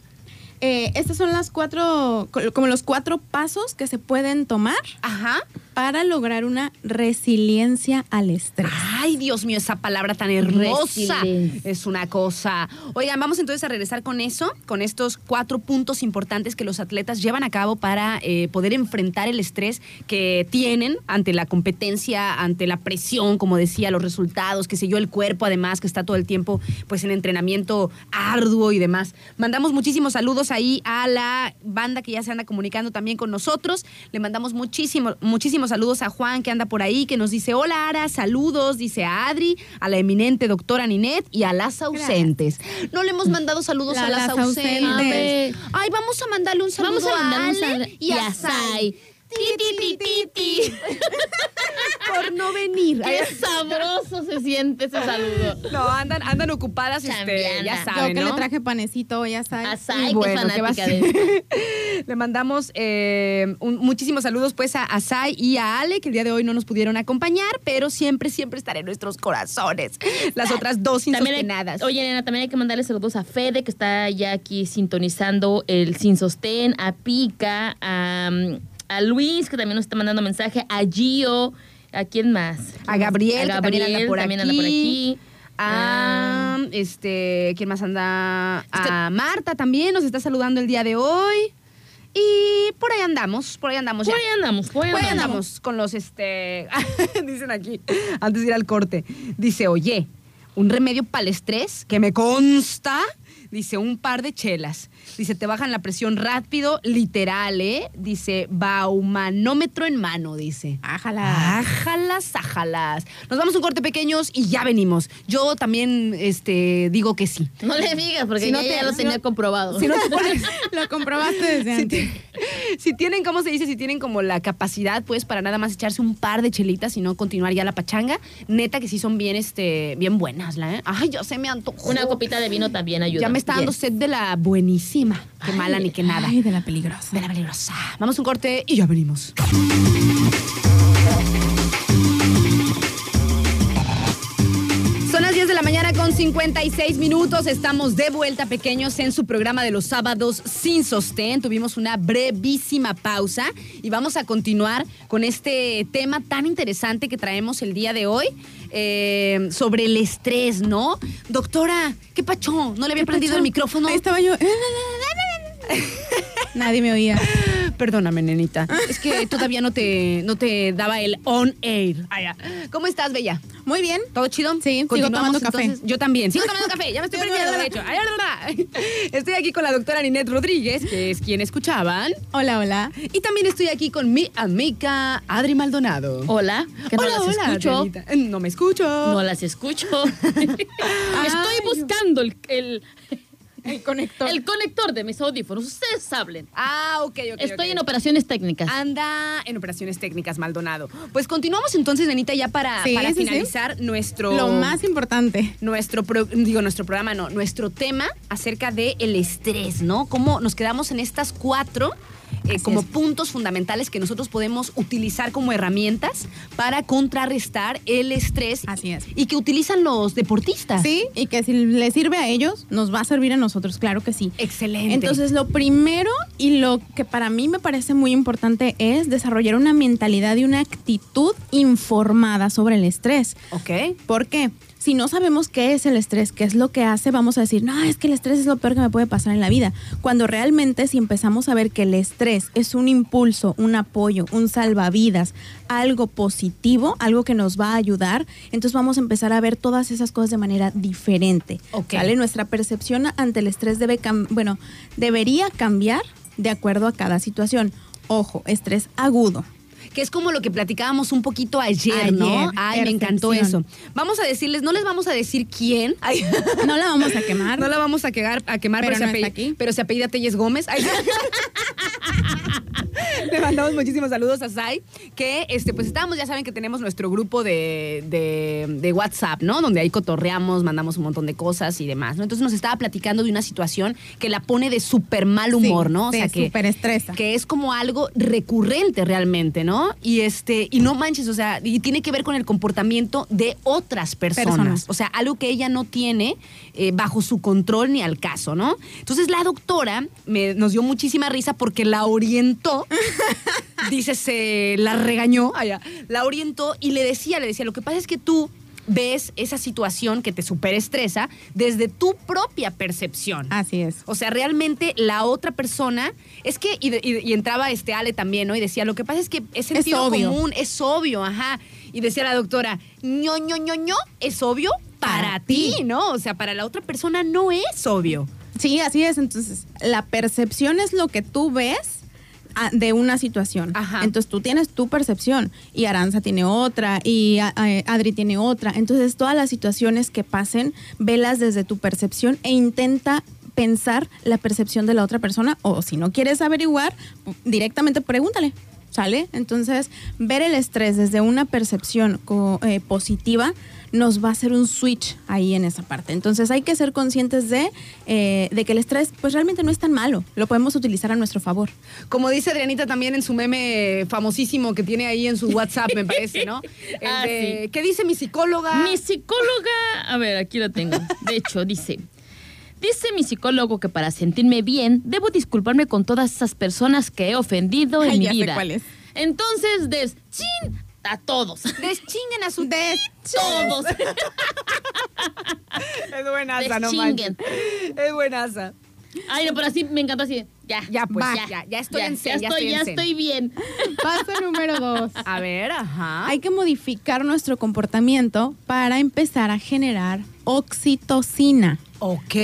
Eh, estas son las cuatro, co- como los cuatro pasos que se pueden tomar Ajá. Para lograr una resiliencia al estrés. Ay, Dios mío, esa palabra tan hermosa. Es una cosa. Oigan, vamos entonces a regresar con eso, con estos cuatro puntos importantes que los atletas llevan a cabo para eh, poder enfrentar el estrés que tienen ante la competencia, ante la presión, como decía, los resultados, que sé yo, el cuerpo además, que está todo el tiempo pues en entrenamiento arduo y demás. Mandamos muchísimos saludos ahí a la banda que ya se anda comunicando también con nosotros. Le mandamos muchísimo, muchísimos saludos a Juan que anda por ahí, que nos dice, hola Ara, saludos, dice a Adri, a la eminente doctora Ninet y a las ausentes. No le hemos mandado saludos La- a las, las ausentes. ausentes. Ay, vamos a mandarle un saludo Vamos a a Ale y a Sai. Ti, ti, ti, ti, ti. Por no venir. Qué sabroso se siente ese saludo. No, andan, andan ocupadas, Chambeando. ya saben, Yo que ¿no? le traje panecito, ya sabes. A Sai, Bueno, que es ¿qué va a fanática de Le mandamos eh, un- muchísimos saludos pues a, a Sai y a Ale, que el día de hoy no nos pudieron acompañar, pero siempre, siempre estarán en nuestros corazones. Las otras dos También hay- insostenadas. oye, Elena, también hay que mandarle saludos a Fede, que está ya aquí sintonizando el Sin Sostén, a Pica, a, mm, a Luis, que también nos está mandando mensaje, a Gio, ¿a quién más? A Gabriel, a que también Gabriel, anda por también aquí. anda por aquí. A, este, ¿quién más anda? A Marta también nos está saludando el día de hoy. Y por ahí andamos, por ahí andamos Por ya. ahí andamos, por ahí Por ahí andamos. andamos con los, este, dicen aquí, antes de ir al corte, dice, oye, un remedio para el estrés que me consta, dice, un par de chelas. Dice, te bajan la presión rápido, literal, ¿eh? Dice, baumanómetro en mano, dice. Ájala. Ájalas, ájalas. Nos vamos a un corte pequeños y ya venimos. Yo también, este, digo que sí. No le digas, porque Si no ya, te- ya lo tenía no- comprobado. Si no te pones- Lo comprobaste desde si, antes. ti- si tienen, ¿cómo se dice? Si tienen como la capacidad, pues, para nada más echarse un par de chelitas y no continuar ya la pachanga, neta que sí son bien, este, bien buenas, ¿la? eh? Ay, ya se me antojó. Una copita de vino también ayuda. Ya me está dando Yes. sed de la buenísima. Qué mala ni qué nada. Ay, de la peligrosa. De la peligrosa. Vamos a un corte y ya venimos. 56 minutos. Estamos de vuelta, pequeños, en su programa de los sábados sin sostén. Tuvimos una brevísima pausa y vamos a continuar con este tema tan interesante que traemos el día de hoy eh, sobre el estrés, ¿no? Doctora, ¿qué pacho? ¿No le había prendido el micrófono? Ahí estaba yo. Nadie me oía. Perdóname, nenita. Es que todavía no te, no te daba el on air. Ah. ¿Cómo estás, Bella? Muy bien. ¿Todo chido? Sí, sigo tomando café. Yo también. Sigo tomando café. Ya me estoy prendiendo, de hecho. Estoy aquí con la doctora Ninette Rodríguez, que es quien escuchaban. Hola, hola. Y también estoy aquí con mi amiga Adri Maldonado. Hola, que no Hola, las hola, escucho. No me escucho. No las escucho. Estoy buscando el, el, El conector. el conector de mis audífonos. Ustedes hablen. Ah, ok, ok. Estoy en operaciones técnicas. Anda en operaciones técnicas, Maldonado. Pues continuamos entonces, Nenita, ya para, Sí, para sí, sí. finalizar nuestro. Lo más importante. nuestro pro- digo nuestro programa no nuestro tema acerca del el estrés no cómo nos quedamos en estas cuatro eh, como puntos fundamentales que nosotros podemos utilizar como herramientas para contrarrestar el estrés Así es. y que utilizan los deportistas Sí, y que si le sirve a ellos, nos va a servir a nosotros, claro que sí. excelente Entonces, lo primero y lo que para mí me parece muy importante es desarrollar una mentalidad y una actitud informada sobre el estrés. ok ¿Por qué? Si no sabemos qué es el estrés, qué es lo que hace, vamos a decir, no, es que el estrés es lo peor que me puede pasar en la vida. Cuando realmente si empezamos a ver que el estrés es un impulso, un apoyo, un salvavidas, algo positivo, algo que nos va a ayudar, entonces vamos a empezar a ver todas esas cosas de manera diferente. Ok. ¿Sale? Nuestra percepción ante el estrés debe bueno, debería cambiar de acuerdo a cada situación. Ojo, estrés agudo. Que es como lo que platicábamos un poquito ayer, Ayer, ¿no? Ay, me encantó eso. Vamos a decirles, no les vamos a decir quién. Ay. No la vamos a quemar. No la vamos a quedar, a quemar, Pero pero, no se, apellida, aquí. pero se apellida Telles Gómez. Ay. Le mandamos muchísimos saludos a Sai, que este, pues estábamos, ya saben que tenemos nuestro grupo de, de- de WhatsApp, ¿no? Donde ahí cotorreamos, mandamos un montón de cosas y demás, ¿no? Entonces nos estaba platicando de una situación que la pone de súper mal humor, Sí, ¿no? O sea que súper estresa. que es como algo recurrente realmente, ¿no? Y este, y no manches, o sea, y tiene que ver con el comportamiento de otras personas. Personas. O sea, algo que ella no tiene eh, bajo su control ni al caso, ¿no? Entonces la doctora me, nos dio muchísima risa porque la orientó, dice, se la regañó, allá, la orientó y le decía, le decía, lo que pasa es que tú ves esa situación que te superestresa desde tu propia percepción. Así es. O sea, realmente la otra persona, es que, y, de- y- y entraba este Ale también, ¿no? Y decía, lo que pasa es que es sentido obvio. común, es obvio, ajá. Y decía la doctora, ño, ño, ño, ño, es obvio para, Para ti. ¿no? O sea, para la otra persona no es obvio. Sí, así es. Entonces, la percepción es lo que tú ves de una situación. Ajá. Entonces, tú tienes tu percepción y Aranza tiene otra y Adri tiene otra. Entonces, todas las situaciones que pasen, velas desde tu percepción e intenta pensar la percepción de la otra persona o si no quieres averiguar, directamente pregúntale. ¿sale? Entonces, ver el estrés desde una percepción eh, positiva nos va a hacer un switch ahí en esa parte. Entonces hay que ser conscientes de, eh, de que el estrés pues realmente no es tan malo, lo podemos utilizar a nuestro favor. Como dice Adrianita también en su meme famosísimo que tiene ahí en su WhatsApp, me parece, ¿no? El Ah, de, sí. ¿Qué dice mi psicóloga? Mi psicóloga, a ver, aquí lo tengo. De hecho, dice, dice mi psicólogo que para sentirme bien debo disculparme con todas esas personas que he ofendido en Ay, mi ya sé vida. cuál es. Entonces, des chin a todos. Deschinguen a su... De todos. Es buenaza, no Deschinguen. manches. Es buenaza. Ay, no, pero así me encantó así. Ya. Ya, pues, va, ya, ya estoy en ya zen, ya estoy, en ya estoy bien. Paso número dos. A ver, ajá. Hay que modificar nuestro comportamiento para empezar a generar oxitocina. ok.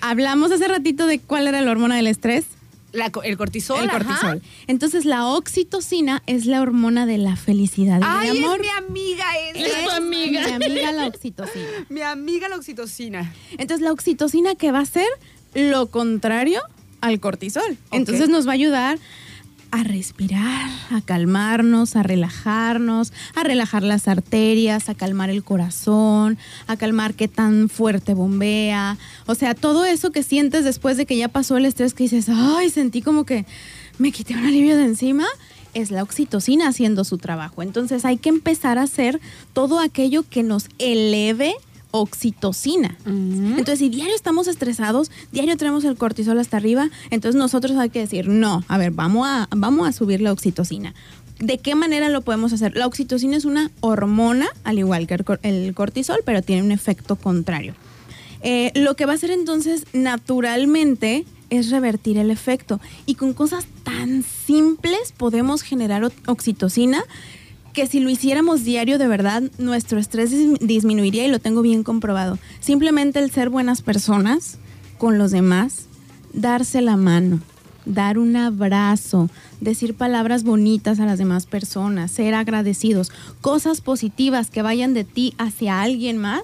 Hablamos hace ratito de cuál era la hormona del estrés. La el cortisol, el ajá. cortisol. Entonces la oxitocina es la hormona de la felicidad Ay, del amor. es mi amiga esa. Es tu amiga. Mi amiga la oxitocina. Mi amiga la oxitocina. Entonces la oxitocina que va a ser lo contrario al cortisol. Entonces nos va a ayudar a respirar, a calmarnos, a relajarnos, a relajar las arterias, a calmar el corazón, a calmar qué tan fuerte bombea. O sea, todo eso que sientes después de que ya pasó el estrés que dices, ay, sentí como que me quité un alivio de encima. Es la oxitocina haciendo su trabajo. Entonces hay que empezar a hacer todo aquello que nos eleve oxitocina. Entonces, si diario estamos estresados, diario tenemos el cortisol hasta arriba, entonces nosotros hay que decir, no, a ver, vamos a, vamos a subir la oxitocina. ¿De qué manera lo podemos hacer? La oxitocina es una hormona, al igual que el cor- el cortisol, pero tiene un efecto contrario. Eh, lo que va a hacer entonces naturalmente es revertir el efecto. Y con cosas tan simples podemos generar oxitocina que si lo hiciéramos diario de verdad, nuestro estrés dis- disminuiría y lo tengo bien comprobado. Simplemente el ser buenas personas con los demás, darse la mano, dar un abrazo, decir palabras bonitas a las demás personas, ser agradecidos, cosas positivas que vayan de ti hacia alguien más.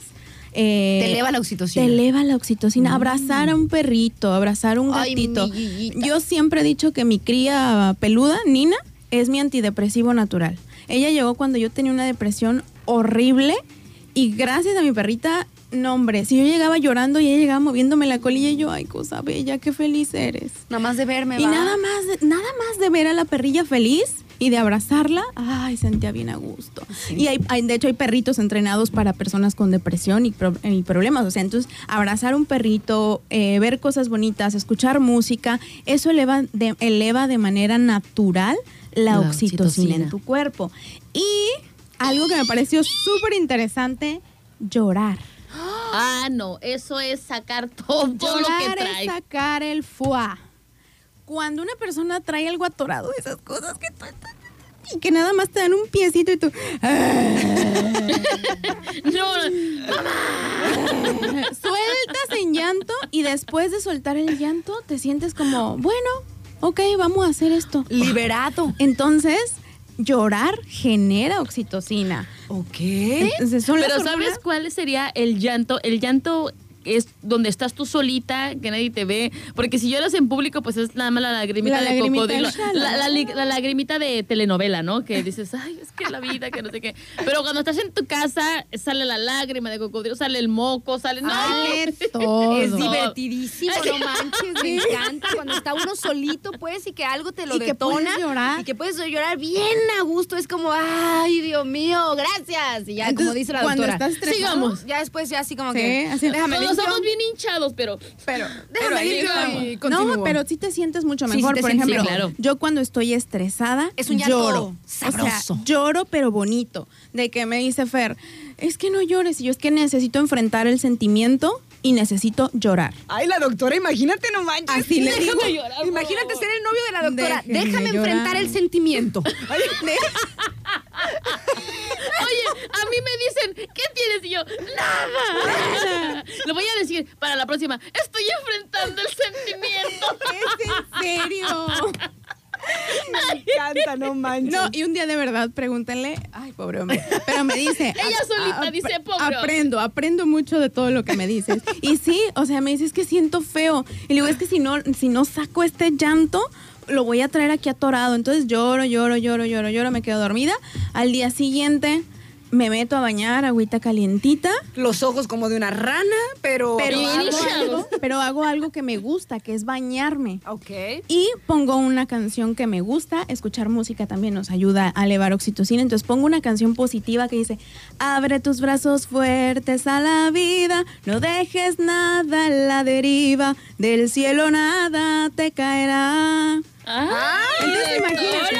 eh, Te eleva la oxitocina. Te eleva la oxitocina. Abrazar a un perrito, abrazar a un gatito. Yo siempre he dicho que mi cría peluda, Nina, es mi antidepresivo natural. Ella llegó cuando yo tenía una depresión horrible y gracias a mi perrita, no hombre, si yo llegaba llorando y ella llegaba moviéndome la colilla y yo, ay, cosa bella, qué feliz eres. Nada más de verme, Y va. nada más, de- nada más de ver a la perrilla feliz y de abrazarla, ay, sentía bien a gusto. Y hay, hay- de hecho hay perritos entrenados para personas con depresión y, pro- y problemas. O sea, entonces abrazar un perrito, eh, ver cosas bonitas, escuchar música, eso eleva de, eleva de manera natural la, La oxitocina, oxitocina. en tu cuerpo. Y algo que me pareció súper interesante, llorar. Ah, no, eso es sacar todo lo que Llorar trae. es sacar el foie. Cuando una persona trae algo atorado, esas cosas que tú y que nada más te dan un piecito y tú No, sueltas en llanto y después de soltar el llanto te sientes como, bueno, ok, vamos a hacer esto. Liberado. Entonces, llorar genera oxitocina. Ok. Entonces, son las pero ¿sabes cuál sería el llanto? El llanto es donde estás tú solita, que nadie te ve. Porque si lloras en público, pues es nada más la lagrimita La de lagrimita, cocodrilo. La, la li- la lagrimita de telenovela, ¿no? Que dices, ay, es que la vida, que no sé qué. Pero cuando estás en tu casa, sale la lágrima de cocodrilo, sale el moco, sale. ¡No! Sale todo. Es divertidísimo, no manches, me encanta cuando está uno solito, pues, y que algo te lo Y detona. puedes llorar. Y que puedes llorar bien a gusto. Es como, ay, Dios mío, gracias. Y ya, como dice la cuando doctora. estás estresado- Sigamos. Ya después, ya así como Sí, que. así- déjame ojos bien hinchados, pero. Pero, Déjame ahí limpio vamos. y continúo. No, pero sí te sientes mucho Sí, sí mejor. te Por sientes- ejemplo, sí, claro. yo cuando estoy estresada, Es un llanto lloro. sabroso. O sea, lloro, pero bonito. De que me dice Fer, es que no llores. Y yo es que necesito enfrentar el sentimiento y necesito llorar. Ay, la doctora, imagínate, no manches. Así le Déjame digo. llorar, Imagínate ser el novio de la doctora. Déjenme Déjame llorar. enfrentar el sentimiento. Ay, Oye, a mí me dicen, ¿qué tienes? Y yo, nada. Lo voy a decir para la próxima. Estoy enfrentando el sentimiento. ¿Es en serio? me encanta, no manches. No, y un día de verdad pregúntenle, ay, pobre hombre, pero me dice, Ella "Ap- solita dice, "Pobre hombre". Aprendo, aprendo mucho de todo lo que me dices. Y sí, o sea, me dices que siento feo. Y le digo, es que si no, si no saco este llanto, lo voy a traer aquí atorado. Entonces lloro, lloro, lloro, lloro, lloro, me quedo dormida. Al día siguiente me meto a bañar, agüita calientita. Los ojos como de una rana, pero... Pero hago, algo, pero hago algo que me gusta, que es bañarme. Ok. Y pongo una canción que me gusta. Escuchar música también nos ayuda a elevar oxitocina. Entonces pongo una canción positiva que dice, abre tus brazos fuertes a la vida, no dejes nada a la deriva, del cielo nada te caerá. ¡Ay! Entonces, imagínate.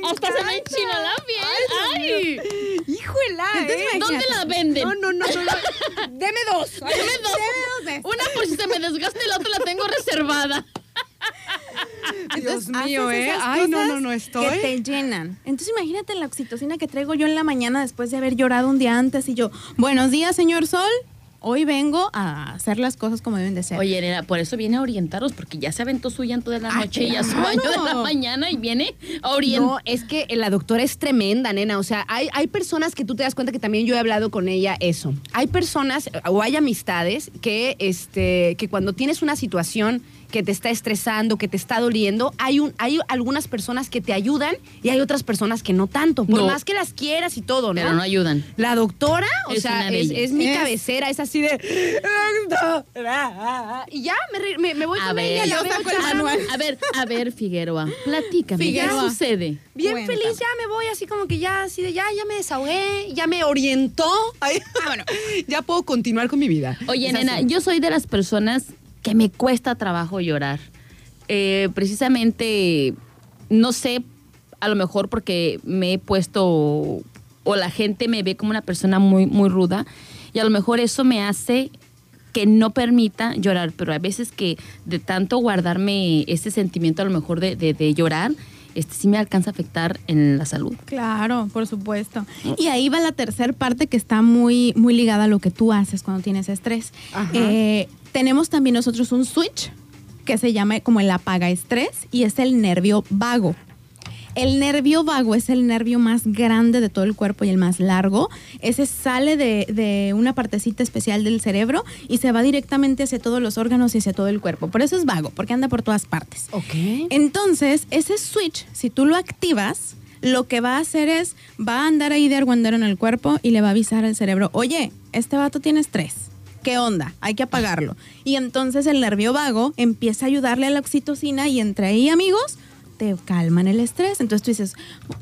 doctora, Hasta se me enchina la piel. ¡Ay! Híjola, Entonces, ¿eh? ¿Dónde la venden? No, no, no, no, no. Deme dos. Deme dos. Una por si se me desgasta y la otra la tengo reservada. Dios haces mío, ¿eh? Ay, no, no, no estoy. Que te llenan. Entonces imagínate la oxitocina que traigo yo en la mañana después de haber llorado un día antes y yo, buenos días, señor Sol. Hoy vengo a hacer las cosas como deben de ser. Oye, nena, por eso viene a orientaros, porque ya se aventó su llanto de la Ay, noche y ya su baño de la mañana y viene a orientar. No, es que la doctora es tremenda, nena. O sea, hay, hay personas que tú te das cuenta que también yo he hablado con ella eso. Hay personas o hay amistades que, este, que cuando tienes una situación que te está estresando, que te está doliendo, hay, un, hay algunas personas que te ayudan y hay otras personas que no tanto. Por No. más que las quieras y todo, ¿no? Pero no ayudan. La doctora, o Es sea, una es, mi Es- cabecera, es así de. Y ya, me, re- me- me voy A con ver, ella. la yo veo saco el manual. A ver, a ver, Figueroa, platícame, Figueroa. ¿qué sucede? Bien Cuéntame. feliz, ya me voy así como que ya, así de ya, ya me desahogué, ya me orientó. Ay, bueno, ya puedo continuar con mi vida. Oye, Es nena, así. yo soy de las personas que me cuesta trabajo llorar. Eh, precisamente, no sé, a lo mejor porque me he puesto o la gente me ve como una persona muy, muy ruda y a lo mejor eso me hace que no permita llorar, pero a veces que de tanto guardarme ese sentimiento a lo mejor de, de- de llorar, este sí me alcanza a afectar en la salud. Claro, por supuesto. Y ahí va la tercera parte que está muy, muy ligada a lo que tú haces cuando tienes estrés. Eh, tenemos también nosotros un switch que se llama como el apaga estrés y es el nervio vago. El nervio vago es el nervio más grande de todo el cuerpo y el más largo. Ese sale de, de una partecita especial del cerebro y se va directamente hacia todos los órganos y hacia todo el cuerpo. Por eso es vago, porque anda por todas partes. Ok. Entonces, ese switch, si tú lo activas, lo que va a hacer es, va a andar ahí de argüendero en el cuerpo y le va a avisar al cerebro, oye, este vato tiene estrés. ¿Qué onda? Hay que apagarlo. Y entonces el nervio vago empieza a ayudarle a la oxitocina y entre ahí, amigos, te calman el estrés. Entonces tú dices,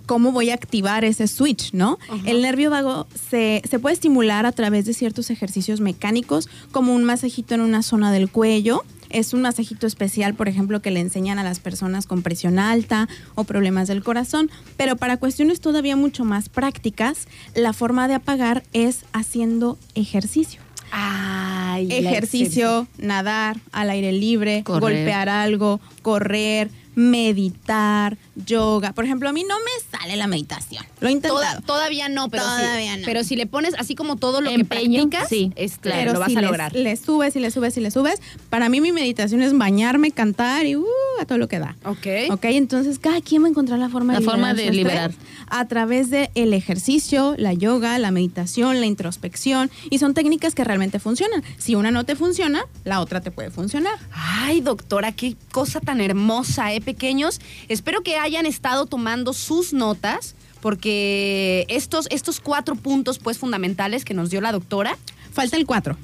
¿cómo voy a activar ese switch, no? El nervio vago se, se puede estimular a través de ciertos ejercicios mecánicos, como un masajito en una zona del cuello. Es un masajito especial, por ejemplo, que le enseñan a las personas con presión alta o problemas del corazón. Pero para cuestiones todavía mucho más prácticas, la forma de apagar es haciendo ejercicio. Ay, Ejercicio, nadar al aire libre, Correr. golpear algo, correr, meditar, yoga. Por ejemplo, a mí no me sale la meditación. Lo he intentado. Toda- todavía no, pero Todavía sí. no. Pero si le pones así como todo lo Empeño, que practicas, sí, este, claro, lo vas si a lograr. Le, subes y le subes y le subes. Para mí mi meditación es bañarme, cantar y uh, a todo lo que da. Ok. Ok, entonces cada quien va a encontrar la forma La de forma liberar de liberar. a través del el ejercicio, la yoga, la meditación, la introspección y son técnicas que realmente funcionan. Si una no te funciona, la otra te puede funcionar. Ay, doctora, qué cosa tan hermosa, ¿eh, pequeños? Espero que hayan estado tomando sus notas, porque estos, estos cuatro puntos, pues, fundamentales que nos dio la doctora, Falta el 4.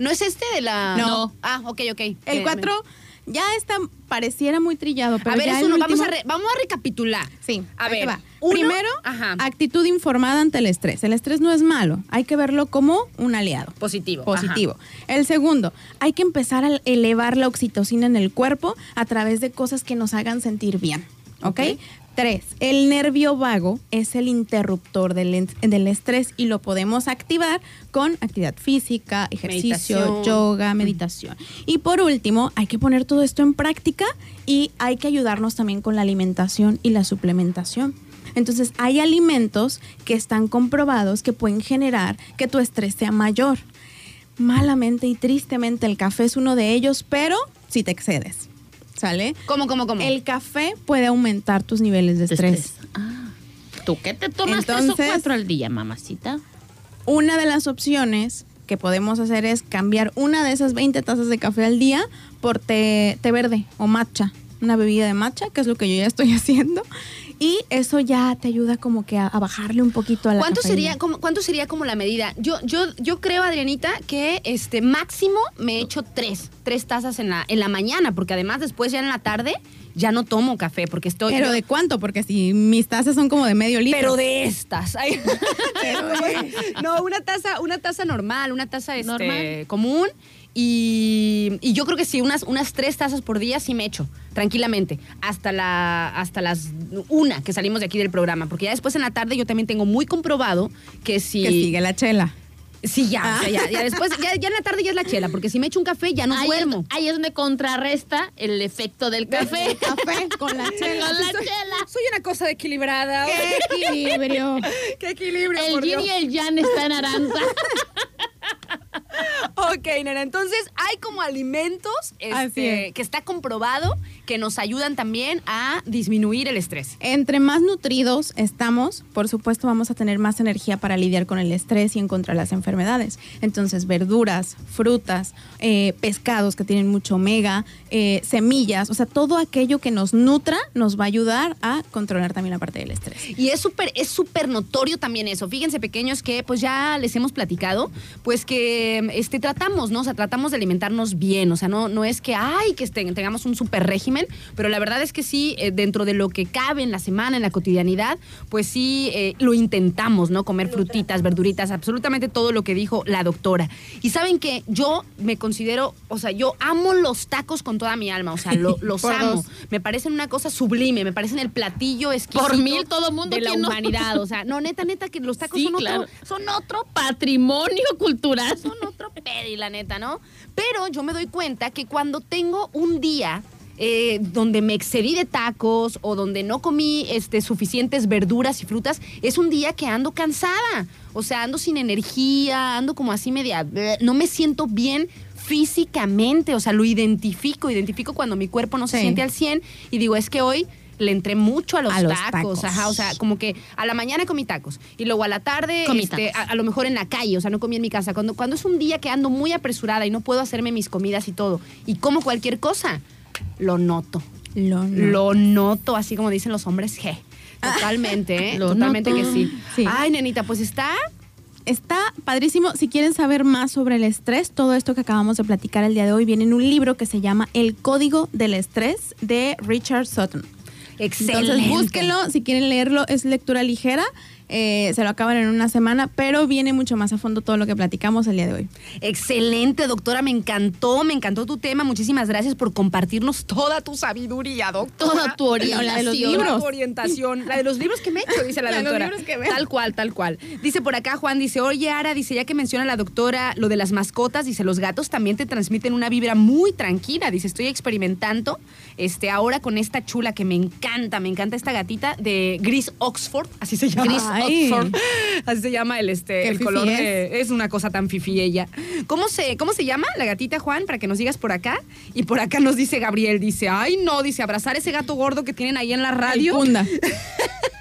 ¿no es este de la...? No. Ah, ok, ok. El Eh, 4 ya está, pareciera muy trillado, pero A ver, ya es uno, vamos, a re- vamos a recapitular. Sí, A ver, va. uno- Primero, Ajá. actitud informada ante el estrés. El estrés no es malo, hay que verlo como un aliado. Positivo. Positivo. El segundo, hay que empezar a elevar la oxitocina en el cuerpo a través de cosas que nos hagan sentir bien. ¿Ok? Ok. Tres, el nervio vago es el interruptor del, del estrés y lo podemos activar con actividad física, ejercicio, Meditación. yoga, meditación. Y por último, hay que poner todo esto en práctica y hay que ayudarnos también con la alimentación y la suplementación. Entonces, hay alimentos que están comprobados que pueden generar que tu estrés sea mayor. Malamente y tristemente el café es uno de ellos, pero si te excedes. ¿Sale? ¿Cómo, cómo, cómo? El café puede aumentar tus niveles de estrés. estrés. Ah. ¿Tú qué te tomas tres o Entonces- cuatro al día, mamacita? Una de las opciones que podemos hacer es cambiar una de esas 20 tazas de café al día por té, té verde o matcha, una bebida de matcha, que es lo que yo ya estoy haciendo. Y eso ya te ayuda como que a, a bajarle un poquito a la ¿Cuánto cafeína. sería, como, ¿Cuánto sería como la medida? Yo, yo, yo creo, Adrianita, que este máximo me echo tres, tres tazas en la, en la mañana, porque además después ya en la tarde ya no tomo café, porque estoy. ¿Pero yo- de cuánto? Porque si mis tazas son como de medio litro. pero de estas. Ay. no, una taza, una taza normal, una taza este, Normal. común. Y, y yo creo que sí, unas, unas tres tazas por día sí me echo, tranquilamente, hasta, la, hasta las una que salimos de aquí del programa, porque ya después en la tarde yo también tengo muy comprobado que si... Que sigue la chela. Sí, ya, Ah. o sea, ya, ya después, ya, ya en la tarde ya es la chela, porque si me echo un café ya no ahí, duermo. Es, ahí es donde contrarresta el efecto del café. Café con la chela. Con la soy, chela. soy una cosa equilibrada. ¡Qué equilibrio! ¡Qué equilibrio, El por yin Dios! y el yang está en Aranza. Ok, nena, entonces hay como alimentos este, es. que está comprobado que nos ayudan también a disminuir el estrés. Entre más nutridos estamos, por supuesto vamos a tener más energía para lidiar con el estrés y en contra las enfermedades. Entonces, verduras, frutas, eh, pescados que tienen mucho omega, eh, semillas, o sea, todo aquello que nos nutra nos va a ayudar a controlar también la parte del estrés. Y es súper es súper notorio también eso. Fíjense, pequeños, que pues ya les hemos platicado, pues que este, tratamos, ¿no? O sea, tratamos de alimentarnos bien. O sea, no, no es que, ay, que este, tengamos un súper régimen, pero la verdad es que sí, eh, dentro de lo que cabe en la semana, en la cotidianidad, pues sí eh, lo intentamos, ¿no? Comer frutitas, verduritas, absolutamente todo lo que dijo la doctora. Y saben que yo me considero, o sea, yo amo los tacos con toda mi alma, o sea, lo- los amo. dos. Me parecen una cosa sublime, me parecen el platillo exquisito Por mil, todo mundo de la no. humanidad. O sea, no, neta, neta, que los tacos Sí, son, claro. otro, son otro Patrimonio cultural. Son otro pedi, la neta, ¿no? Pero yo me doy cuenta que cuando tengo un día eh, donde me excedí de tacos o donde no comí este, suficientes verduras y frutas, es un día que ando cansada. O sea, ando sin energía, ando como así media... bleh, No me siento bien físicamente, o sea, lo identifico, identifico cuando mi cuerpo no se Sí. siente al 100 y digo, es que hoy le entré mucho a los, A los tacos, ajá, o sea, como que a la mañana comí tacos y luego a la tarde Comí este, a, a lo mejor en la calle, o sea, no comí en mi casa. Cuando, cuando es un día que ando muy apresurada y no puedo hacerme mis comidas y todo, y como cualquier cosa, lo noto. Lo, Lo noto, así como dicen los hombres, G. Totalmente, ¿eh? Lo Totalmente noto. que sí. Sí. Ay, nenita, pues está. Está padrísimo. Si quieren saber más sobre el estrés, todo esto que acabamos de platicar el día de hoy viene en un libro que se llama El Código del Estrés de Richard Sutton. Excelente. Entonces búsquenlo, si quieren leerlo, es lectura ligera, eh, se lo acaban en una semana, pero viene mucho más a fondo todo lo que platicamos el día de hoy. Excelente, doctora, me encantó, me encantó tu tema. Muchísimas gracias por compartirnos toda tu sabiduría, doctora. Toda tu orientación. La de los libros. tu orientación. La de los libros que me he hecho, dice la, La de los doctora. libros que veo. Tal cual, tal cual. Dice por acá Juan, dice, oye Ara, dice, ya que menciona la doctora lo de las mascotas, dice, los gatos también te transmiten una vibra muy tranquila. Dice, estoy experimentando este, ahora con esta chula que me encanta, me encanta esta gatita de Gris Oxford, así se llama. Gris Ay. Oxford. Así se llama el, este, el color es. de- es una cosa tan fifi ella. ¿Cómo se, ¿Cómo se llama la gatita, Juan? Para que nos digas por acá. Y por acá nos dice Gabriel, dice, ay no, dice, abrazar ese gato gordo que tienen ahí en la radio. El Punda.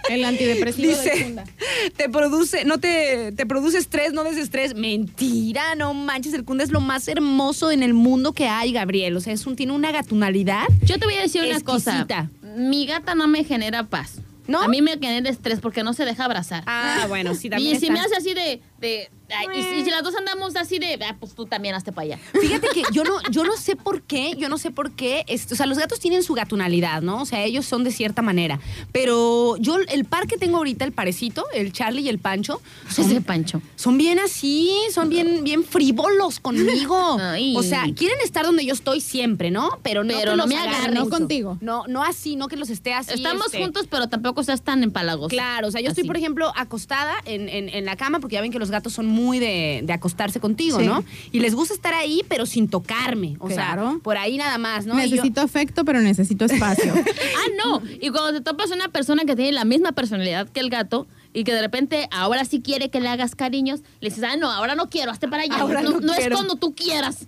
El antidepresivo del Dice, Punda. te produce, no te, te produce estrés, no desestrés. Mentira, no manches, el Kunda es lo más hermoso en el mundo que hay, Gabriel. O sea, es un, tiene una gatunalidad. Yo te voy a decir una cosa. Mi gata no me genera paz. ¿No? A mí me genera estrés porque no se deja abrazar. Ah, bueno, sí, y también. si está. me hace así de. de ay, y, si- y las dos andamos así de. ah, pues tú también hazte para allá. Fíjate que yo no, yo no sé por qué, yo no sé por qué, este, o sea, los gatos tienen su gatunalidad, ¿no? O sea, ellos son de cierta manera. Pero yo, el par que tengo ahorita, el parecito, el Charlie y el Pancho, son, Ese Pancho. son bien así, son bien, bien frívolos conmigo. Ay. O sea, quieren estar donde yo estoy siempre, ¿no? Pero no, Pero que no los me agarre agarren. No contigo. No, no así, no que los esté así. Estamos este, juntos, pero tampoco seas tan empalagoso. Claro, o sea, yo estoy, por ejemplo, acostada en, en- en la cama, porque ya ven que los gatos son muy de, de acostarse contigo, Sí. ¿no? Y les gusta estar ahí, pero sin tocarme. O Claro. sea, por ahí nada más, ¿no? Yo- necesito afecto, pero necesito espacio. Ah, no. Y cuando te topas una persona que tiene la misma personalidad que el gato y que de repente ahora sí quiere que le hagas cariños, le dices, ah, no, ahora no quiero, hazte para allá. Ahora no no no es cuando tú quieras.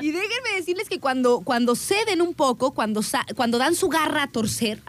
Y déjenme decirles que cuando, cuando ceden un poco, cuando, sa- cuando dan su garra a torcer,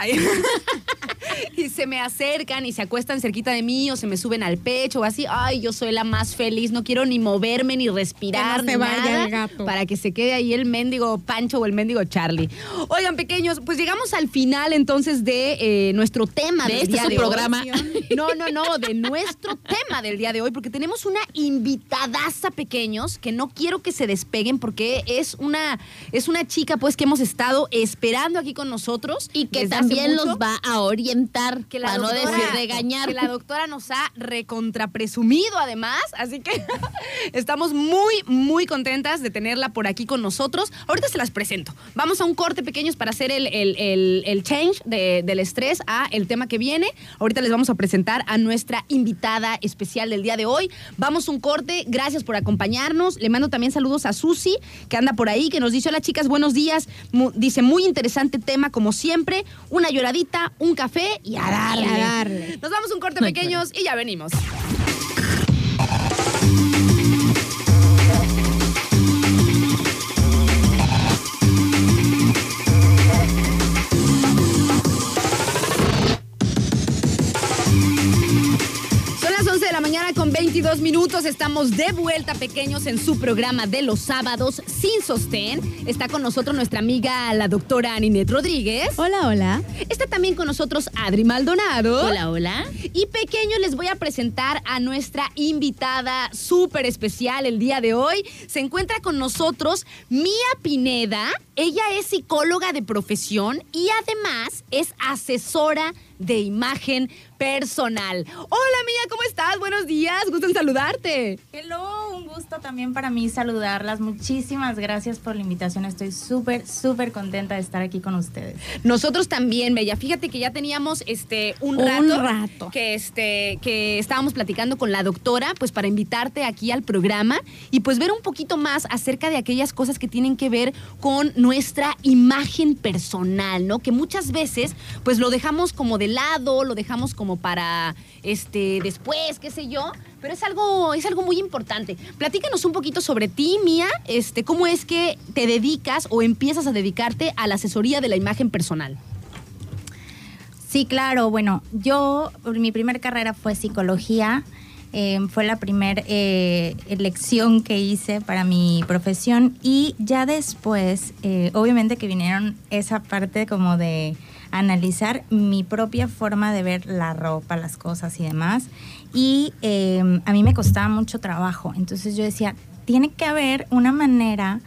y se me acercan y se acuestan cerquita de mí o se me suben al pecho o así, ay, yo soy la más feliz, no quiero ni moverme ni respirar Que no se ni vaya nada el gato. para que se quede ahí el mendigo Pancho o el mendigo Charlie. Oigan, pequeños, pues llegamos al final entonces de eh, nuestro tema De del este día su de programa. hoy. No, no, no, de nuestro tema del día de hoy, porque tenemos una invitadaza, pequeños, que no quiero que se despeguen porque es una, es una chica pues que hemos estado esperando aquí con nosotros. Y que también los va a orientar, que la para no doctora- decir regañar. Que la doctora nos ha recontrapresumido además, así que estamos muy, muy contentas de tenerla por aquí con nosotros. Ahorita se las presento. Vamos a un corte pequeños para hacer el, el- el- el change de- del estrés a el tema que viene. Ahorita les vamos a presentar a nuestra invitada especial del día de hoy. Vamos a un corte, gracias por acompañarnos. Le mando también saludos a Susi, que anda por ahí, que nos dice, hola chicas, buenos días. Mu- dice, muy interesante tema como siempre. Una lloradita, un café y a darle. Y a darle. Nos vamos a un corte pequeños y ya venimos. Mañana con 22 minutos. Estamos de vuelta, pequeños, en su programa de los sábados sin sostén. Está con nosotros nuestra amiga, la doctora Ninet Rodríguez. Hola, hola. Está también con nosotros Adri Maldonado. Hola, hola. Y pequeño, les voy a presentar a nuestra invitada súper especial el día de hoy. Se encuentra con nosotros Mía Pineda. Ella es psicóloga de profesión y además es asesora de imagen personal. Hola Mía, ¿cómo estás? Buenos días, gusto en saludarte. Hello, un gusto también para mí saludarlas. Muchísimas gracias por la invitación. Estoy súper, súper contenta de estar aquí con ustedes. Nosotros también, Bella. Fíjate que ya teníamos este un Un rato, rato. que este que estábamos platicando con la doctora, pues para invitarte aquí al programa y pues ver un poquito más acerca de aquellas cosas que tienen que ver con nuestra imagen personal, ¿no? Que muchas veces pues lo dejamos como de lado, lo dejamos como para este después, qué sé yo, pero es algo es algo muy importante. Platícanos un poquito sobre ti, Mía, este cómo es que te dedicas o empiezas a dedicarte a la asesoría de la imagen personal. Sí, claro. Bueno, yo, mi primer carrera fue psicología. eh, fue la primera elección que hice para mi profesión y ya después, eh, obviamente que vinieron esa parte como de analizar mi propia forma de ver la ropa, las cosas y demás. Y eh, a mí me costaba mucho trabajo. Entonces yo decía, tiene que haber una manera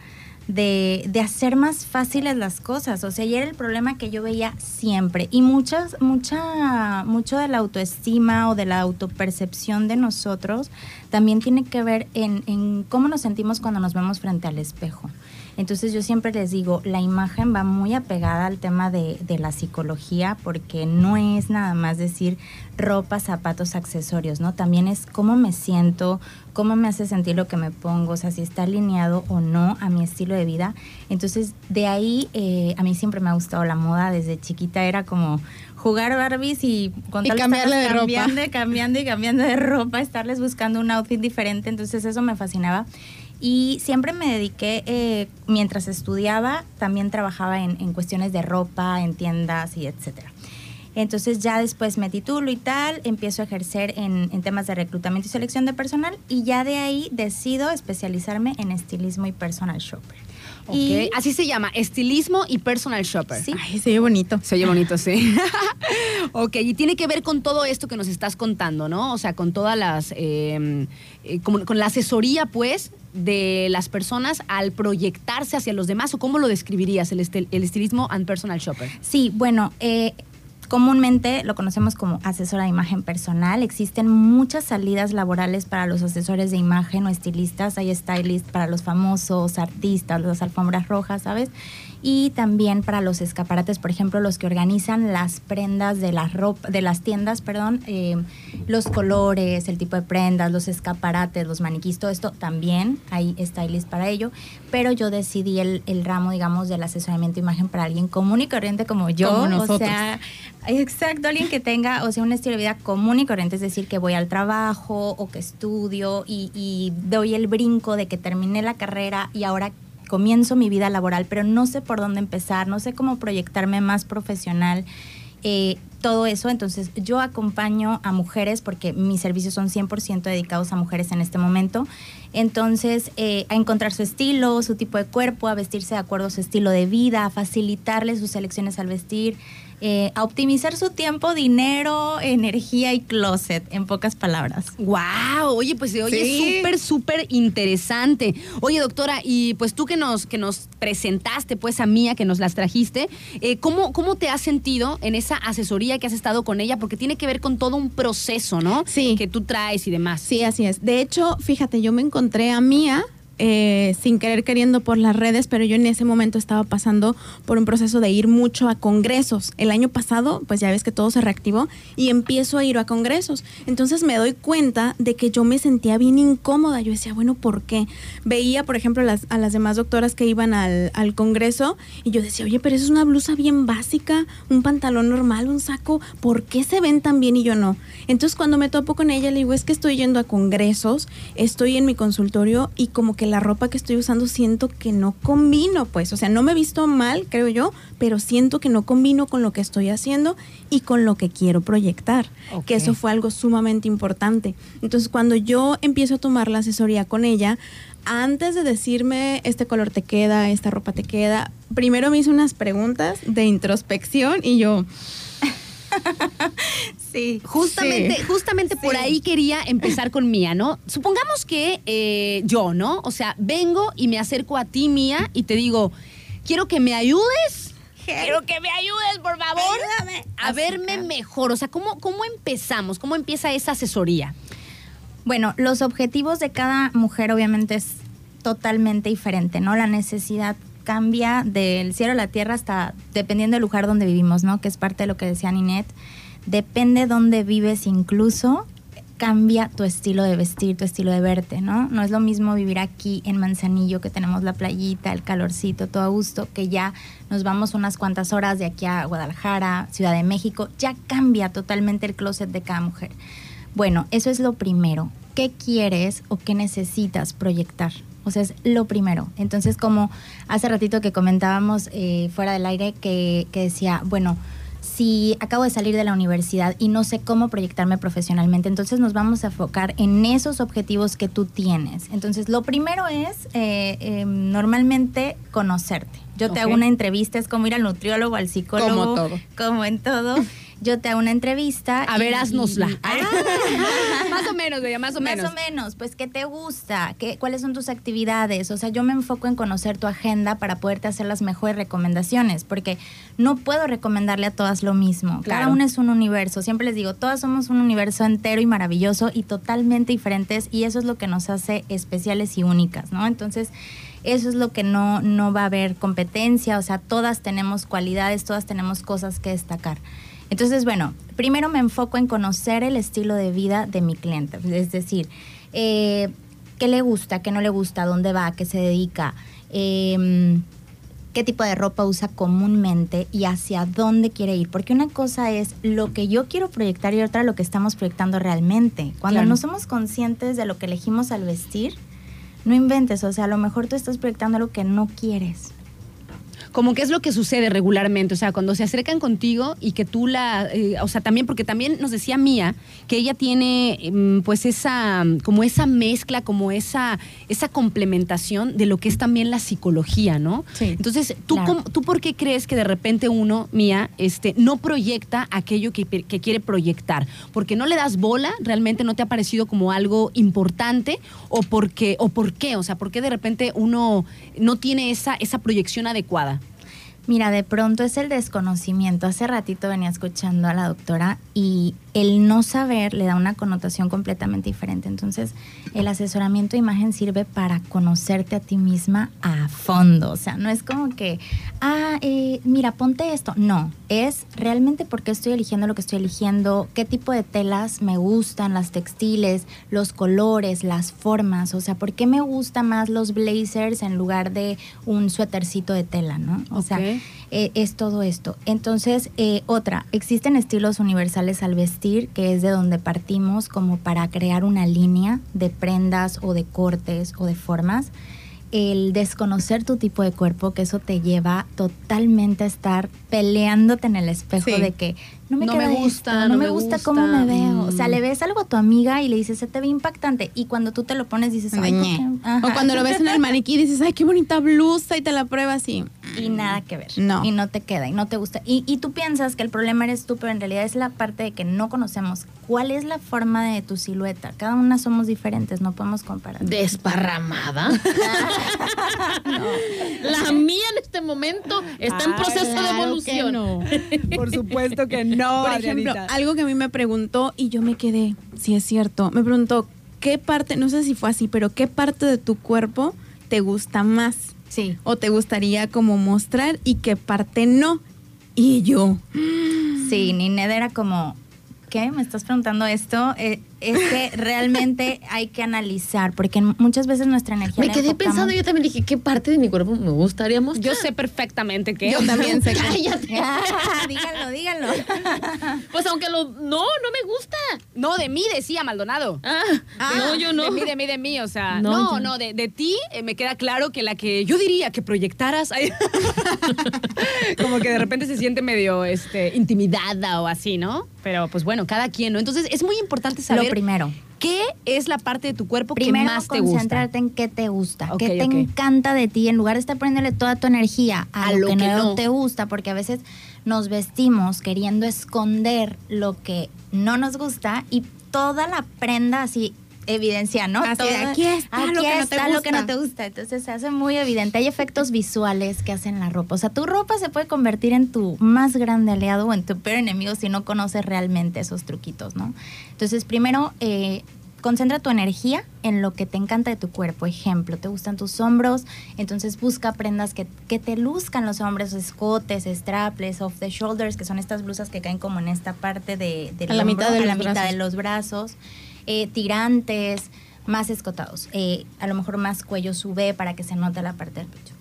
de, de hacer más fáciles las cosas. O sea, y era el problema que yo veía siempre. Y muchas, mucha, mucho de la autoestima o de la autopercepción de nosotros también tiene que ver en, en cómo nos sentimos cuando nos vemos frente al espejo. Entonces yo siempre les digo, la imagen va muy apegada al tema de, de la psicología porque no es nada más decir ropa, zapatos, accesorios, ¿no? También es cómo me siento, cómo me hace sentir lo que me pongo, o sea, si está alineado o no a mi estilo de vida. Entonces de ahí eh, a mí siempre me ha gustado la moda, desde chiquita era como jugar Barbies y con Y tal cambiarle de ropa. cambiando, cambiando y cambiando de ropa, estarles buscando un outfit diferente, entonces eso me fascinaba. Y siempre me dediqué, eh, mientras estudiaba, también trabajaba en, en cuestiones de ropa, en tiendas y etcétera. Entonces ya después me titulo y tal, empiezo a ejercer en, en temas de reclutamiento y selección de personal y ya de ahí decido especializarme en estilismo y personal shopper. Ok, Y Así se llama, estilismo y personal shopper. Sí. Ay, se ve bonito. Se oye bonito, sí. ok, y tiene que ver con todo esto que nos estás contando, ¿no? O sea, con todas las, eh, eh, como- con la asesoría, pues, de las personas al proyectarse hacia los demás, o cómo lo describirías, el, estil- el estilismo and personal shopper. Sí, bueno, eh, comúnmente lo conocemos como asesora de imagen personal. Existen muchas salidas laborales para los asesores de imagen o estilistas. Hay stylists para los famosos, artistas, las alfombras rojas, ¿sabes? Y también para los escaparates, por ejemplo, los que organizan las prendas de las ropa, de las tiendas, perdón, eh, los colores, el tipo de prendas, los escaparates, los maniquís, todo esto también hay stylists para ello. Pero yo decidí el, el ramo, digamos, del asesoramiento de imagen para alguien común y corriente como yo. Como O nosotros. sea, exacto, alguien que tenga, o sea, un estilo de vida común y corriente, es decir, que voy al trabajo o que estudio y, y doy el brinco de que terminé la carrera y ahora comienzo mi vida laboral, pero no sé por dónde empezar, no sé cómo proyectarme más profesional. eh, todo eso. Entonces, yo acompaño a mujeres porque mis servicios son 100% dedicados a mujeres en este momento. Entonces, eh, a encontrar su estilo, su tipo de cuerpo, a vestirse de acuerdo a su estilo de vida, a facilitarle sus elecciones al vestir, eh, a optimizar su tiempo, dinero, energía y closet, en pocas palabras. Wow, oye, pues se oye Sí. súper, súper interesante. Oye, doctora, y pues tú que nos, que nos presentaste, pues a Mía, que nos las trajiste, eh, ¿cómo, ¿cómo te has sentido en esa asesoría que has estado con ella? Porque tiene que ver con todo un proceso, ¿no? Sí. Que tú traes y demás. Sí, así es. De hecho, fíjate, yo me encontré a Mía eh, sin querer queriendo por las redes, pero yo en ese momento estaba pasando por un proceso de ir mucho a congresos. El año pasado, pues ya ves que todo se reactivó y empiezo a ir a congresos. Entonces me doy cuenta de que yo me sentía bien incómoda. Yo decía, bueno, ¿por qué? Veía, por ejemplo, a las demás doctoras que iban al, al congreso y yo decía, oye, pero eso es una blusa bien básica, un pantalón normal, un saco, ¿por qué se ven tan bien y yo no? Entonces cuando me topo con ella le digo, es que estoy yendo a congresos, estoy en mi consultorio y como que la ropa que estoy usando siento que no combino, pues, o sea, no me he visto mal, creo yo, pero siento que no combino con lo que estoy haciendo y con lo que quiero proyectar, que eso fue algo sumamente importante. Entonces cuando yo empiezo a tomar la asesoría con ella, antes de decirme este color te queda, esta ropa te queda, primero me hizo unas preguntas de introspección y yo, Sí. Justamente, Sí. justamente por ahí quería empezar con Mía, ¿no? Supongamos que eh, yo, ¿no? O sea, vengo y me acerco a ti, Mía, y te digo, quiero que me ayudes. Quiero que me ayudes, por favor. A verme mejor. O sea, ¿cómo, ¿cómo empezamos? ¿Cómo empieza esa asesoría? Bueno, los objetivos de cada mujer obviamente es totalmente diferente, ¿no? La necesidad cambia del cielo a la tierra hasta dependiendo del lugar donde vivimos, ¿no? Que es parte de lo que decía Ninette. Depende dónde vives incluso, cambia tu estilo de vestir, tu estilo de verte, ¿no? No es lo mismo vivir aquí en Manzanillo, que tenemos la playita, el calorcito, todo a gusto, que ya nos vamos unas cuantas horas de aquí a Guadalajara, Ciudad de México, ya cambia totalmente el closet de cada mujer. Bueno, eso es lo primero. ¿Qué quieres o qué necesitas proyectar? O sea, es lo primero. Entonces, como hace ratito que comentábamos eh, fuera del aire, que, que decía, bueno, si acabo de salir de la universidad y no sé cómo proyectarme profesionalmente, entonces nos vamos a enfocar en esos objetivos que tú tienes. Entonces, lo primero es eh, eh, normalmente conocerte. Yo te hago una entrevista, es como ir al nutriólogo, al psicólogo, Como todo. como en todo. Yo te hago una entrevista. A ver, y- haznosla. y- más o menos, Bella, más o menos. más o menos, pues qué te gusta, ¿Qué, cuáles son tus actividades. O sea, yo me enfoco en conocer tu agenda para poderte hacer las mejores recomendaciones, porque no puedo recomendarle a todas lo mismo. Cada una es un universo. Siempre les digo, todas somos un universo entero y maravilloso y totalmente diferentes, y eso es lo que nos hace especiales y únicas, ¿no? Entonces, eso es lo que no, no va a haber competencia, o sea, todas tenemos cualidades, todas tenemos cosas que destacar. Entonces, bueno, primero me enfoco en conocer el estilo de vida de mi cliente, es decir, eh, qué le gusta, qué no le gusta, dónde va, qué se dedica, eh, qué tipo de ropa usa comúnmente y hacia dónde quiere ir. Porque una cosa es lo que yo quiero proyectar y otra lo que estamos proyectando realmente. Cuando Claro. no somos conscientes de lo que elegimos al vestir, no inventes, o sea, a lo mejor tú estás proyectando algo que no quieres. Como qué es lo que sucede regularmente, o sea, cuando se acercan contigo y que tú la, eh, o sea, también, porque también nos decía Mía que ella tiene mm, pues esa, como esa mezcla, como esa, esa complementación de lo que es también la psicología, ¿no? Sí. Entonces, ¿tú, Claro. cómo- ¿tú por qué crees que de repente uno, Mía, este, no proyecta aquello que, que quiere proyectar? ¿Porque no le das bola? ¿Realmente no te ha parecido como algo importante? ¿O, porque, o por qué? O sea, ¿por qué de repente uno no tiene esa, esa proyección adecuada? Mira, de pronto es el desconocimiento. Hace ratito venía escuchando a la doctora y el no saber le da una connotación completamente diferente. Entonces, el asesoramiento de imagen sirve para conocerte a ti misma a fondo. O sea, no es como que, ah, eh, mira, ponte esto. No, es realmente por qué estoy eligiendo lo que estoy eligiendo, qué tipo de telas me gustan, las textiles, los colores, las formas. O sea, por qué me gusta más los blazers en lugar de un suétercito de tela, ¿no? O sea, Ok. Eh, es todo esto. Entonces, eh, otra, existen estilos universales al vestir, que es de donde partimos como para crear una línea de prendas o de cortes o de formas. el desconocer tu tipo de cuerpo, que eso te lleva totalmente a estar peleándote en el espejo Sí. de que no me, No queda me gusta, esto, no, no me gusta, gusta. cómo me veo. O sea, Mm. le ves algo a tu amiga y le dices, se te ve impactante. Y cuando tú te lo pones dices, ay. O cuando lo ves en el maniquí dices, ay, qué bonita blusa y te la pruebas y... y nada que ver. No. Y no te queda y no te gusta. Y, y tú piensas que el problema eres tú, pero en realidad es la parte de que no conocemos cuál es la forma de tu silueta. Cada una somos diferentes, no podemos comparar. Desparramada. La mía en este momento está en Ay, proceso de claro evolución. no. Por supuesto que no, Por ejemplo, Adrianita. algo que a mí me preguntó y yo me quedé, si es cierto, me preguntó, ¿qué parte, no sé si fue así, pero qué parte de tu cuerpo te gusta más? Sí. ¿O te gustaría como mostrar y qué parte no? Y yo, Sí, Nined era como, ¿qué? ¿Me estás preguntando esto? Eh, es que realmente hay que analizar, porque muchas veces nuestra energía... Me quedé pensando, yo también dije, ¿qué parte de mi cuerpo me gustaría mostrar? Yo sé perfectamente que. yo también sé que... Cállate. Ah, díganlo, díganlo. Pues aunque lo... No, no me gusta. No, de mí decía Maldonado. Ah, no, yo no. De mí, de mí, de mí, o sea, No, no, de, de ti eh, me queda claro que la que yo diría que proyectaras, como que de repente se siente medio este, intimidada o así, ¿no? Pero pues bueno, cada quien, ¿no? Entonces es muy importante saber Primero. qué es la parte de tu cuerpo Primero, que más te gusta. concentrarte en qué te gusta, Ok, qué te encanta de ti, en lugar de estar poniéndole toda tu energía a, A lo, lo que, que no, no. te gusta, porque a veces nos vestimos queriendo esconder lo que no nos gusta y toda la prenda así evidencia, ¿no? Así de, Toda- aquí está lo que no te está lo que no gusta. te gusta. Entonces se hace muy evidente. Hay efectos visuales que hacen la ropa. O sea, tu ropa se puede convertir en tu más grande aliado o en tu peor enemigo si no conoces realmente esos truquitos, ¿no? Entonces, primero, eh, concentra tu energía en lo que te encanta de tu cuerpo. Ejemplo, te gustan tus hombros, entonces busca prendas que, que te luzcan los hombros, escotes, straples, off the shoulders, que son estas blusas que caen como en esta parte de, del A la mitad de a la mitad de los brazos, eh, tirantes, más escotados, eh, a lo mejor más cuello sube para que se note la parte del pecho.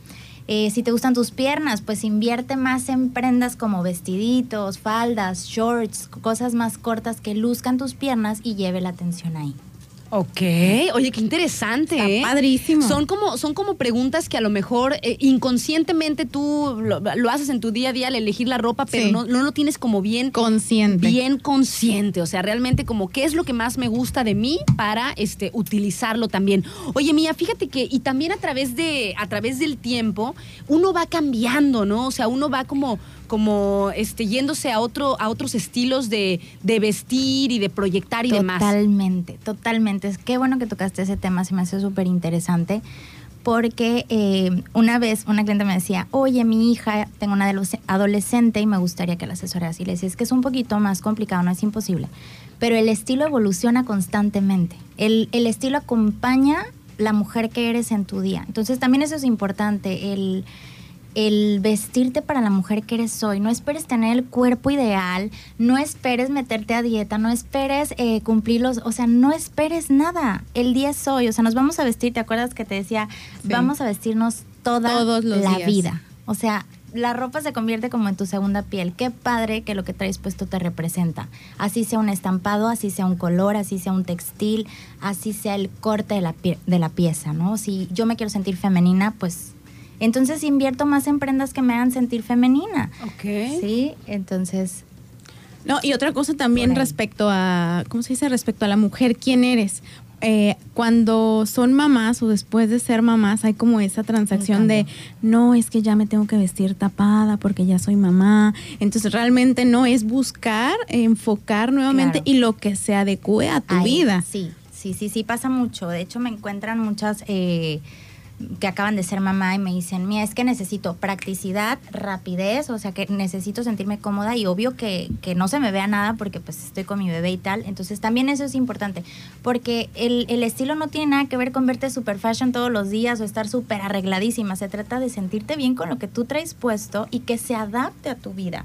Eh, si te gustan tus piernas, pues invierte más en prendas como vestiditos, faldas, shorts, cosas más cortas que luzcan tus piernas y lleve la atención ahí. Ok, oye, qué interesante. Está ¿eh? padrísimo. Son como, son como preguntas que a lo mejor eh, inconscientemente tú lo, lo haces en tu día a día al elegir la ropa, pero Sí. no, no lo tienes como bien Consciente. bien consciente, o sea, realmente como qué es lo que más me gusta de mí para este utilizarlo también. Oye, Mía, fíjate que y también a través de a través del tiempo uno va cambiando, ¿no? O sea, uno va como como este yéndose a otro a otros estilos de, de vestir y de proyectar y demás. Totalmente, totalmente. Es qué bueno que tocaste ese tema, se me hace súper interesante. Porque eh, una vez una cliente me decía, oye, mi hija, tengo una adolesc- adolescente y me gustaría que la asesoras. Y le decía, es que es un poquito más complicado, no es imposible. Pero el estilo evoluciona constantemente. El, el estilo acompaña la mujer que eres en tu día. Entonces también eso es importante, el, el vestirte para la mujer que eres hoy. No esperes tener el cuerpo ideal, no esperes meterte a dieta, no esperes eh, cumplir los, o sea, no esperes nada. El día es hoy, o sea, nos vamos a vestir, ¿te acuerdas que te decía? Sí. Vamos a vestirnos toda Todos los la días. vida. O sea, la ropa se convierte como en tu segunda piel. Qué padre que lo que traes puesto te representa. Así sea un estampado, así sea un color, así sea un textil, así sea el corte de la, pie- de la pieza, ¿no? Si yo me quiero sentir femenina, pues entonces invierto más en prendas que me hagan sentir femenina. Ok. Sí, entonces No, y otra cosa también respecto a, ¿cómo se dice? Respecto a la mujer, ¿quién eres? Eh, cuando son mamás o después de ser mamás hay como esa transacción de, no, es que ya me tengo que vestir tapada porque ya soy mamá. Entonces realmente no es buscar, enfocar nuevamente Claro. y lo que se adecue a tu Ahí, vida. Sí, sí, sí, sí, pasa mucho. De hecho, me encuentran muchas eh, que acaban de ser mamá y me dicen, mira, es que necesito practicidad, rapidez, o sea, que necesito sentirme cómoda y obvio que, que no se me vea nada porque pues estoy con mi bebé y tal. Entonces también eso es importante, porque el, el estilo no tiene nada que ver con verte super fashion todos los días o estar súper arregladísima. Se trata de sentirte bien con lo que tú traes puesto y que se adapte a tu vida.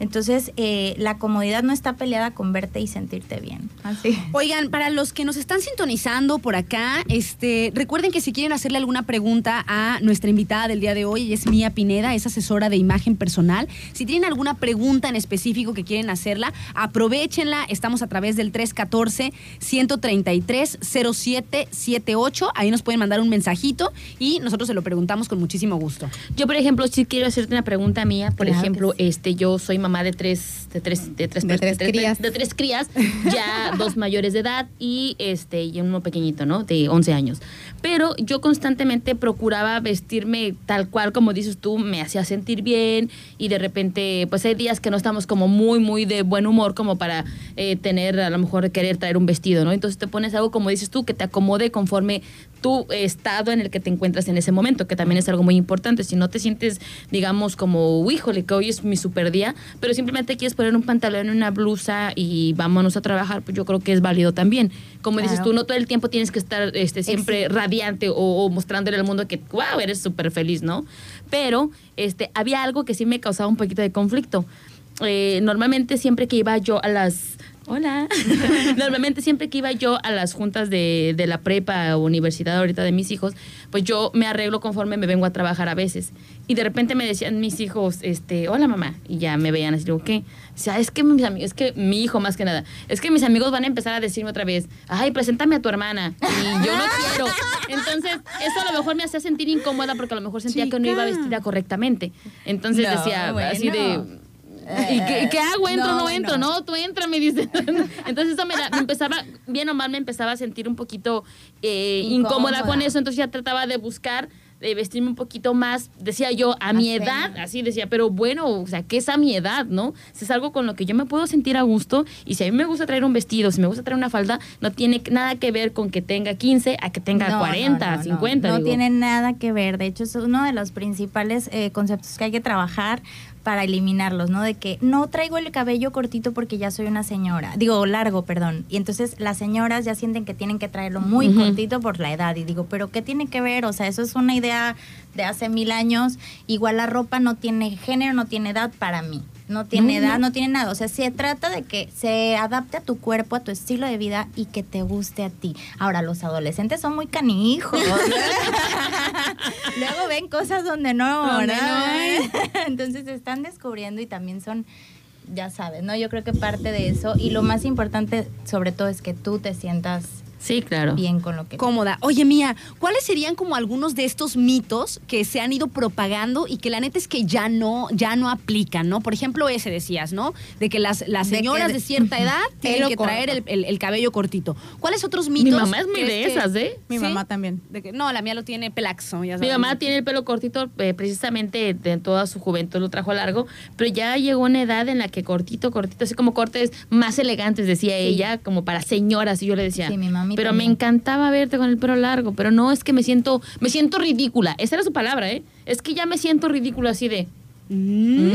Entonces, eh, la comodidad no está peleada con verte y sentirte bien. Así. Oigan, para los que nos están sintonizando por acá, este, recuerden que si quieren hacerle alguna pregunta a nuestra invitada del día de hoy, ella es Mía Pineda, es asesora de imagen personal. Si tienen alguna pregunta en específico que quieren hacerla, aprovechenla. Estamos a través del 314-133-0778. Ahí nos pueden mandar un mensajito y nosotros se lo preguntamos con muchísimo gusto. Yo, por ejemplo, si quiero hacerte una pregunta mía, por Claro ejemplo, sí. este, yo soy mamá de tres, de tres, de tres, De tres crías. de tres crías, ya dos mayores de edad y este, y uno pequeñito, ¿no? De 11 años. Pero yo constantemente procuraba vestirme tal cual, como dices tú, me hacía sentir bien y de repente, pues hay días que no estamos como muy, muy de buen humor como para eh, tener, a lo mejor querer traer un vestido, ¿no? Entonces te pones algo, como dices tú, que te acomode conforme tu estado en el que te encuentras en ese momento, que también es algo muy importante. Si no te sientes, digamos, como, híjole, que hoy es mi super día, pero simplemente quieres poner un pantalón, una blusa y vámonos a trabajar, pues yo creo que es válido también. Como dices tú, no todo el tiempo tienes que estar este, siempre radiante o, o mostrándole al mundo que, wow, eres súper feliz, ¿no? Pero este, había algo que sí me causaba un poquito de conflicto. Eh, normalmente siempre que iba yo a las... Hola. Normalmente siempre que iba yo a las juntas de, de la prepa o universidad ahorita de mis hijos, pues yo me arreglo conforme me vengo a trabajar a veces. Y de repente me decían mis hijos, este, hola mamá, y ya me veían así, digo, ¿qué? O sea, es que mis amigos, es que mi hijo más que nada, es que mis amigos van a empezar a decirme otra vez, ay, preséntame a tu hermana. Y yo no quiero. Entonces, eso a lo mejor me hacía sentir incómoda porque a lo mejor sentía que no iba vestida correctamente. Entonces No, decía así de. ¿Y qué, qué hago? ¿Entro No, no entro? no. No, tú entra, me dice. Entonces eso me, da- me empezaba, bien o mal, me empezaba a sentir un poquito eh, incómoda. Incómoda. con eso. Entonces ya trataba de buscar, de vestirme un poquito más, decía yo, a mi edad, así decía, pero bueno, o sea, ¿qué es a mi edad, no? Si es algo con lo que yo me puedo sentir a gusto y si a mí me gusta traer un vestido, si me gusta traer una falda, no tiene nada que ver con que tenga 15 a que tenga No, 40, no, no, 50. No, no digo. tiene nada que ver. De hecho, es uno de los principales eh, conceptos que hay que trabajar para eliminarlos, ¿no? De que no traigo el cabello cortito porque ya soy una señora. Digo, largo, perdón. Y entonces las señoras ya sienten que tienen que traerlo muy cortito por la edad. Y digo, ¿pero qué tiene que ver? O sea, eso es una idea de hace mil años. Igual la ropa no tiene género, no tiene edad para mí. No tiene No, edad, no. no tiene nada. O sea, se trata de que se adapte a tu cuerpo, a tu estilo de vida y que te guste a ti. Ahora, los adolescentes son muy canijos. Luego ven cosas donde no, Donde no Entonces se están descubriendo y también son, ya sabes, ¿no? Yo creo que parte de eso. Y lo más importante, sobre todo, es que tú te sientas Sí, claro. bien con lo que Cómoda. Oye, Mía, ¿cuáles serían como algunos de estos mitos que se han ido propagando y que la neta es que ya no, ya no aplican, ¿no? Por ejemplo, ese decías, ¿no? De que las, las De que señoras de- de, cierta edad tienen que traer el, el- el cabello cortito. ¿Cuáles otros Mi mitos? mamá es muy de que- esas, ¿eh? Mi ¿Sí? mamá también. De que- no, la mía lo tiene pelaxo, ya Mi mamá tiene el pelo cortito, eh, precisamente de toda su juventud lo trajo largo, pero ya llegó una edad en la que cortito, cortito, así como cortes más elegantes, decía ella, como para señoras, y yo le decía, Sí, mi mami pero me encantaba verte con el pelo largo, pero no, es que me siento, me siento ridícula, esa era su palabra, ¿eh? Es que ya me siento ridícula así de, Mm,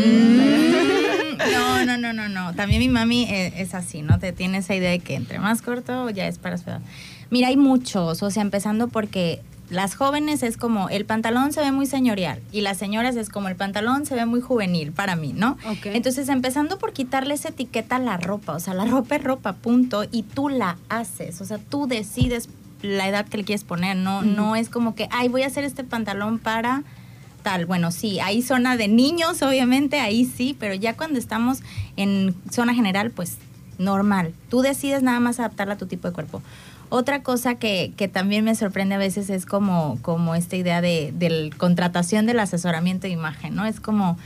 No, no, no, no, no. También mi mami eh, es así, ¿no? Te tiene esa idea de que entre más corto ya es para su edad. Mira, hay muchos, o sea, empezando porque las jóvenes es como el pantalón se ve muy señorial y las señoras es como el pantalón se ve muy juvenil para mí, ¿no? Ok. Entonces, empezando por quitarle esa etiqueta a la ropa, o sea, la ropa es ropa, punto, y tú la haces, o sea, tú decides la edad que le quieres poner, no, no es como que, ay, voy a hacer este pantalón para tal. Bueno, sí, hay zona de niños, obviamente, ahí sí, pero ya cuando estamos en zona general, pues normal. Tú decides nada más adaptarla a tu tipo de cuerpo. Otra cosa que, que también me sorprende a veces es como, como esta idea de, de contratación del asesoramiento de imagen, ¿no? Es como,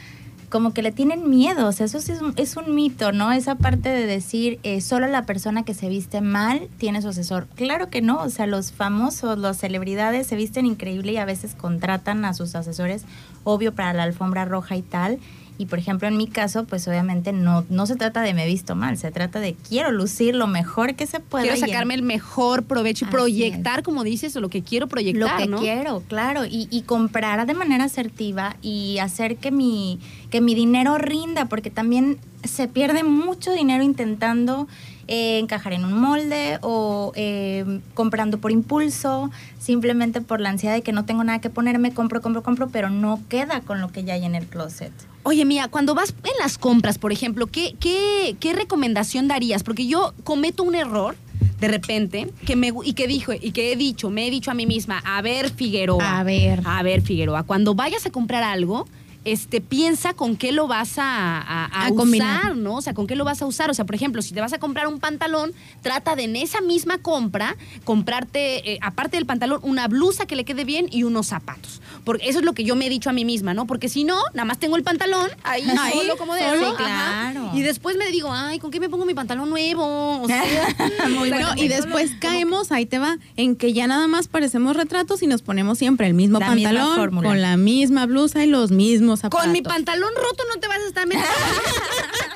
como que le tienen miedo, o sea, eso sí es un, es un mito, ¿no? Esa parte de decir, eh, solo la persona que se viste mal tiene su asesor. Claro que no, o sea, los famosos, las celebridades se visten increíble y a veces contratan a sus asesores, obvio, para la alfombra roja y tal. Y por ejemplo, en mi caso, pues obviamente no, no se trata de me he visto mal, se trata de quiero lucir lo mejor que se pueda. Quiero en- sacarme el mejor provecho y Así proyectar, como dices, o lo que quiero proyectar, lo que ¿no? quiero, claro, y, y comprar de manera asertiva y hacer que mi, que mi dinero rinda, porque también se pierde mucho dinero intentando eh, encajar en un molde o eh, comprando por impulso, simplemente por la ansiedad de que no tengo nada que ponerme, compro, compro, compro, pero no queda con lo que ya hay en el closet. Oye, Mía, cuando vas en las compras, por ejemplo, ¿qué, qué, qué recomendación darías? Porque yo cometo un error de repente que me y que dijo y que he dicho, me he dicho a mí misma, a ver Figueroa. A ver. A ver Figueroa, cuando vayas a comprar algo, este, piensa con qué lo vas a, a- a A combinar. usar, ¿no? O sea, con qué lo vas a usar. O sea, por ejemplo, si te vas a comprar un pantalón, trata de en esa misma compra comprarte, eh, aparte del pantalón, una blusa que le quede bien y unos zapatos. Porque eso es lo que yo me he dicho a mí misma, ¿no? Porque si no, nada más tengo el pantalón ahí, Ahí, solo como de solo, claro. Y después me digo, ay, ¿con qué me pongo mi pantalón nuevo? O sea, Muy No, bueno. y después caemos, ahí te va, en que ya nada más parecemos retratos y nos ponemos siempre el mismo La pantalón, con la misma blusa y los mismos zapatos. con mi pantalón roto no te vas a estar metiendo.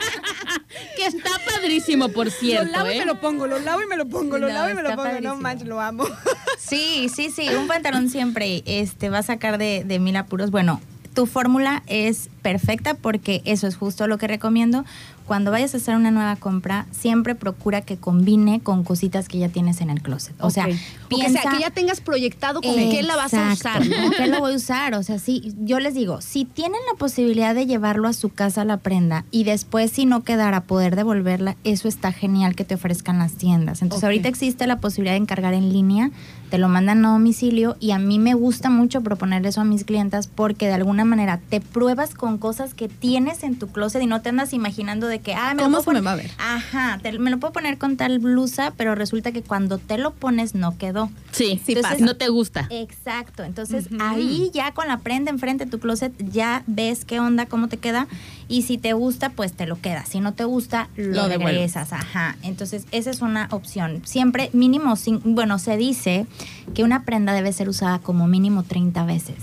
Que está padrísimo, por cierto. lo lavo y ¿eh? me lo pongo, lo lavo y me lo pongo, lo No, lavo y me lo pongo. No manches, lo amo. Sí, sí, sí, un pantalón siempre este, va a sacar de, de mil apuros. Bueno, tu fórmula es perfecta porque eso es justo lo que recomiendo. Cuando vayas a hacer una nueva compra, siempre procura que combine con cositas que ya tienes en el closet. O sea, piensa... o sea, que ya tengas proyectado con qué la vas a usar, ¿no? ¿Qué lo voy a usar? O sea, sí, yo les digo, si tienen la posibilidad de llevarlo a su casa la prenda y después si no quedara poder devolverla, eso está genial que te ofrezcan las tiendas. Entonces ahorita existe la posibilidad de encargar en línea, te lo mandan a domicilio y a mí me gusta mucho proponer eso a mis clientas porque de alguna manera te pruebas con cosas que tienes en tu closet y no te andas imaginando de que, ah, me lo ¿Cómo puedo se me poner- va a ver? Ajá, te- me lo puedo poner con tal blusa, pero resulta que cuando te lo pones no quedó. Sí, Sí Entonces- pasa. no te gusta. Exacto, entonces ahí ya con la prenda enfrente de tu closet ya ves qué onda, cómo te queda y si te gusta pues te lo quedas, si no te gusta lo, Lo regresas, ajá. Entonces esa es una opción. Siempre mínimo, bueno, se dice que una prenda debe ser usada como mínimo 30 veces.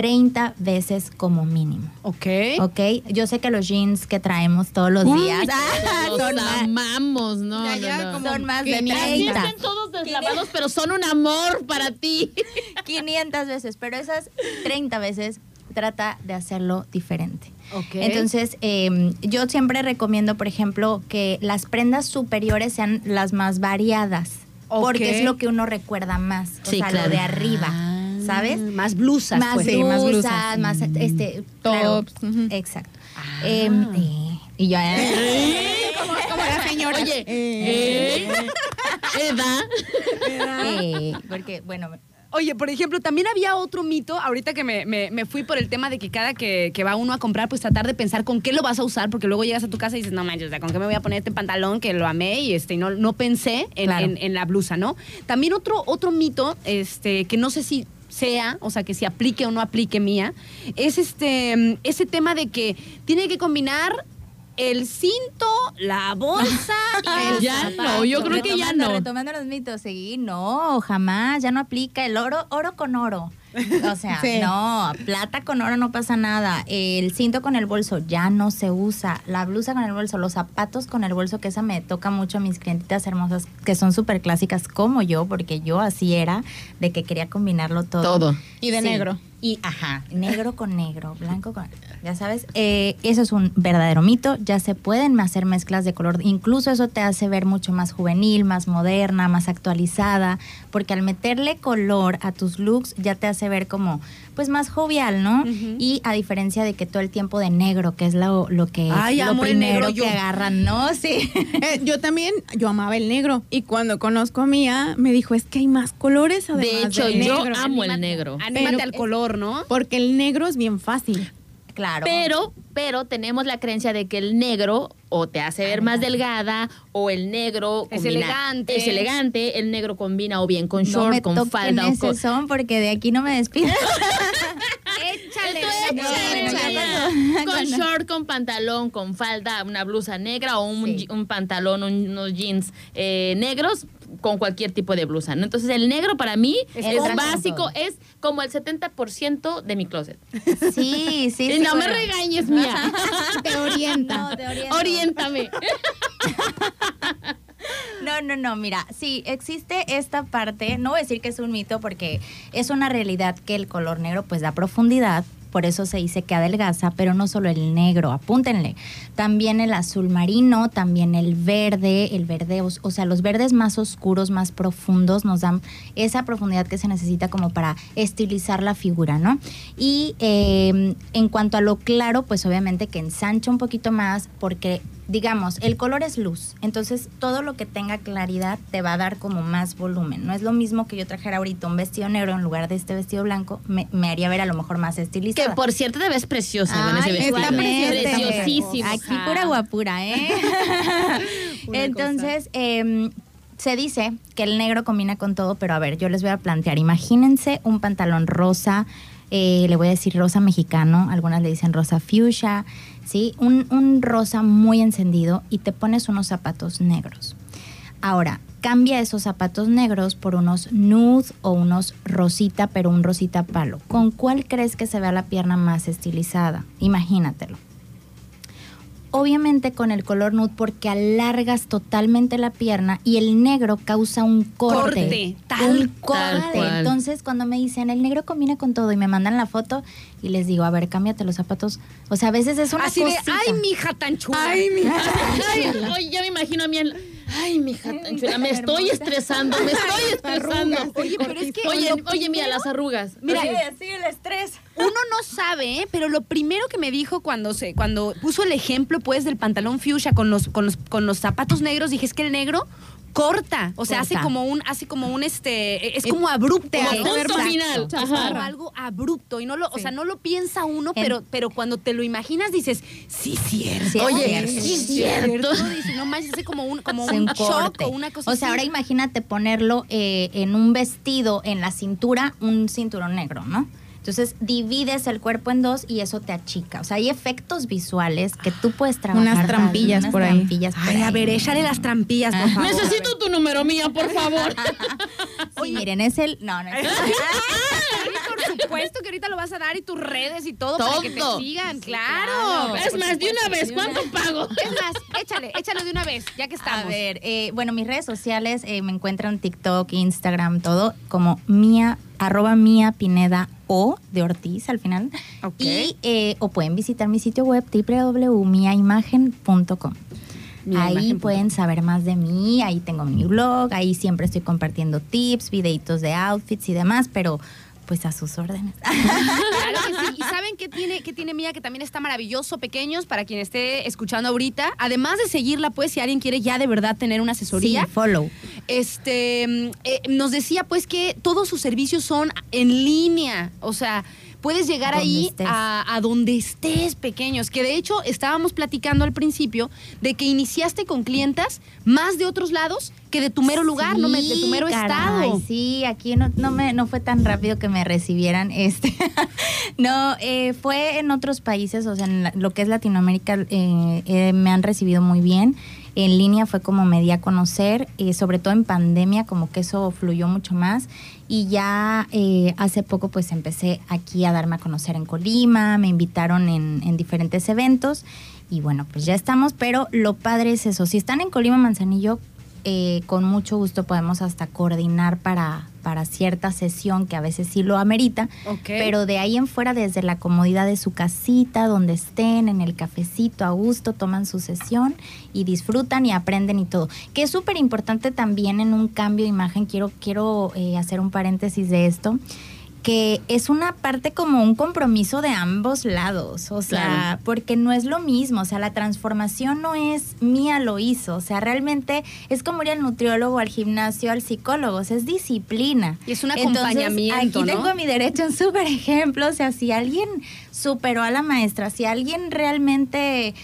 30 veces como mínimo. Ok. ¿Ok? Yo sé que los jeans que traemos todos los Uy, días son los más, amamos, no, Ya, ya, no. como son más de ni Así 30. estén todos deslavados, pero son un amor para ti. 500 veces, pero esas 30 veces trata de hacerlo diferente. Ok. Entonces, eh, yo siempre recomiendo, por ejemplo, que las prendas superiores sean las más variadas, Ok. porque es lo que uno recuerda más, o Sí, sea, claro. lo de arriba, ¿sabes? Ah, Más blusas, más, pues. sí, blusas, más blusas. más, este, claro, Tops, exacto. Ah. Eh, eh, y ya, como, como la señora. Oye, Eh. ¿eh? ¿Edad? eh, porque, bueno, Oye, por ejemplo, también había otro mito, ahorita que me, me- me fui por el tema de que cada que, que va uno a comprar, pues tratar de pensar con qué lo vas a usar, porque luego llegas a tu casa y dices, no manches, o sea, ¿con qué me voy a poner este pantalón que lo amé y este, y no, no pensé en, Claro. en- en la blusa, ¿no? También otro, otro mito, este, que no sé si sea, o sea, que si aplique o no aplique mía, es este, ese tema de que tiene que combinar el cinto, la bolsa y el Ya zapato. no, yo creo que ya no. Retomando los mitos, sí, no, jamás, ya no aplica el oro, oro con oro. O sea, Sí. no, plata con oro no pasa nada. El cinto con el bolso ya no se usa. La blusa con el bolso, los zapatos con el bolso, que esa me toca mucho a mis clientitas hermosas, que son súper clásicas como yo, porque yo así era, de que quería combinarlo todo. Todo. Y de Sí. negro. Y, ajá, negro con negro, blanco con... Ya sabes, eh, eso es un verdadero mito. Ya se pueden hacer mezclas de color. Incluso eso te hace ver mucho más juvenil, más moderna, más actualizada. Porque al meterle color a tus looks ya te hace ver como, pues más jovial, ¿no? Y a diferencia de que todo el tiempo de negro, que es lo, lo que Ay, lo amo el primero negro yo. que agarran, ¿no? Sí. Eh, yo también, yo amaba el negro. Y cuando conozco a Mía, me dijo, es que hay más colores además De hecho, del yo negro". amo el negro. Anímate Pero- al color, ¿no? Porque el negro es bien fácil. Claro. Pero, pero tenemos la creencia de que el negro o te hace ver más delgada o el negro Es combina- elegante. Es elegante, el negro combina o bien con no short, me con falda o con... son porque de aquí no me despido. bueno, Con short, con pantalón, con falda, una blusa negra o un, Sí. un pantalón, un- unos jeans eh, negros con cualquier tipo de blusa. ¿no? Entonces el negro para mí Es básico, es como el 70% de mi closet. Sí, sí, Y no me regañes, mía. Te orienta. No, te oriento. Oriéntame. No, no, no, mira, sí, existe esta parte, no voy a decir que es un mito porque es una realidad que el color negro pues da profundidad, por eso se dice que adelgaza, pero no solo el negro, apúntenle, también el azul marino, también el verde, el verde, o, sea, los verdes más oscuros, más profundos nos dan esa profundidad que se necesita como para estilizar la figura, ¿no? Y eh, en cuanto a lo claro, pues obviamente que ensancha un poquito más porque digamos, el color es luz, entonces todo lo que tenga claridad te va a dar como más volumen. No es lo mismo que yo trajera ahorita un vestido negro en lugar de este vestido blanco, me, me haría ver a lo mejor más estilizada. Que por cierto te ves preciosa con ese vestido. está. Preciosísimo. Aquí pura guapura, ¿eh? Entonces, em, se dice que el negro combina con todo, pero a ver, yo les voy a plantear. Imagínense un pantalón rosa, eh, le voy a decir rosa mexicano, algunas le dicen rosa fuchsia, ¿sí? Un, un rosa muy encendido y te pones unos zapatos negros. Ahora, cambia esos zapatos negros por unos nude o unos rosita, pero un rosita palo. ¿Con cuál crees que se vea la pierna más estilizada? Imagínatelo. Obviamente con el color nude porque alargas totalmente la pierna y el negro causa un corte. Corte, tal un corte. Entonces cuando me dicen el negro combina con todo y me mandan la foto y les digo, a ver, cámbiate los zapatos. O sea, a veces es una Así de, ay, mija tan chula. Ay, mi Ay, ya me imagino a mí. en- Ay, mija, tan chula, me estoy estresando, me estoy estresando. Oye, pero es que Oye, oye, mira, las arrugas. Mira, Así. Sí, el estrés. Uno no sabe, ¿eh? pero lo primero que me dijo cuando se, cuando puso el ejemplo, pues, del pantalón fuchsia con los, con los, con los zapatos negros, dije es que el negro corta, o sea, hace como un, hace como un este, es como abrupto, Como ¿no? punto Exacto. final. O sea, es como Ajá. algo abrupto y no lo, o sea, no lo piensa uno, En- pero, pero cuando te lo imaginas dices, sí, cierto. Oye, cierto. sí, es cierto. Dice, no manches, hace como un, como un, un shock o una cosa O sea, así. ahora imagínate ponerlo eh, en un vestido, en la cintura, un cinturón negro, ¿no? Entonces divides el cuerpo en dos y eso te achica. O sea, hay efectos visuales que tú puedes trabajar. Unas trampillas unas por ahí. trampillas por Ay, a ver, échale las trampillas, por favor. Necesito tu número mía, por favor. Sí, miren, es el. No, no es Sí, por supuesto que ahorita lo vas a dar y tus redes y todo, para que te sigan, claro. claro. Es más, de una vez, ¿cuánto pago? Es más, échale, échale de una vez, ya que estamos. A ver, eh, bueno, mis redes sociales eh, me encuentran TikTok, Instagram, todo como mía, arroba mía Pineda o de Ortiz al final. Ok. Y, eh, o pueden visitar mi sitio web www.miaimagen.com. Ahí pueden saber más de mí, ahí tengo mi blog, ahí siempre estoy compartiendo tips, videitos de outfits y demás, pero pues a sus órdenes. Claro que sí. ¿Y saben qué tiene, qué tiene Mía? Que también está maravilloso, pequeños, para quien esté escuchando ahorita. Además de seguirla, pues, si alguien quiere ya de verdad tener una asesoría. Sí, follow. Este, eh, nos decía pues que todos sus servicios son en línea, o sea, puedes llegar Donde ahí a, a donde estés pequeños, que de hecho estábamos platicando al principio de que iniciaste con clientas más de otros lados que de tu mero lugar, no me- de tu mero caray, estado. Sí, aquí no, no, me, no fue tan rápido que me recibieran. Este, no, eh, fue en otros países, o sea, en la- lo que es Latinoamérica, eh, eh, me han recibido muy bien. En línea fue como me di a conocer, eh, sobre todo en pandemia, como que eso fluyó mucho más. Y ya eh, hace poco pues empecé aquí a darme a conocer en Colima, me invitaron en, en diferentes eventos y bueno, pues ya estamos, pero lo padre es eso, si están en Colima Manzanillo, eh, con mucho gusto podemos hasta coordinar para, para cierta sesión que a veces sí lo amerita, pero de ahí en fuera, desde la comodidad de su casita, donde estén, en el cafecito a gusto, toman su sesión y disfrutan y aprenden y todo. Que es súper importante también en un cambio de imagen, quiero, quiero eh, hacer un paréntesis de esto que es una parte como un compromiso de ambos lados, o sea, Claro. porque no es lo mismo, o sea, la transformación no es mía lo hizo, o sea, realmente es como ir al nutriólogo, al gimnasio, al psicólogo, o sea, es disciplina. Y es un Entonces, acompañamiento, Aquí ¿no? tengo a mi derecho un súper ejemplo, o sea, si alguien superó a la maestra, si alguien realmente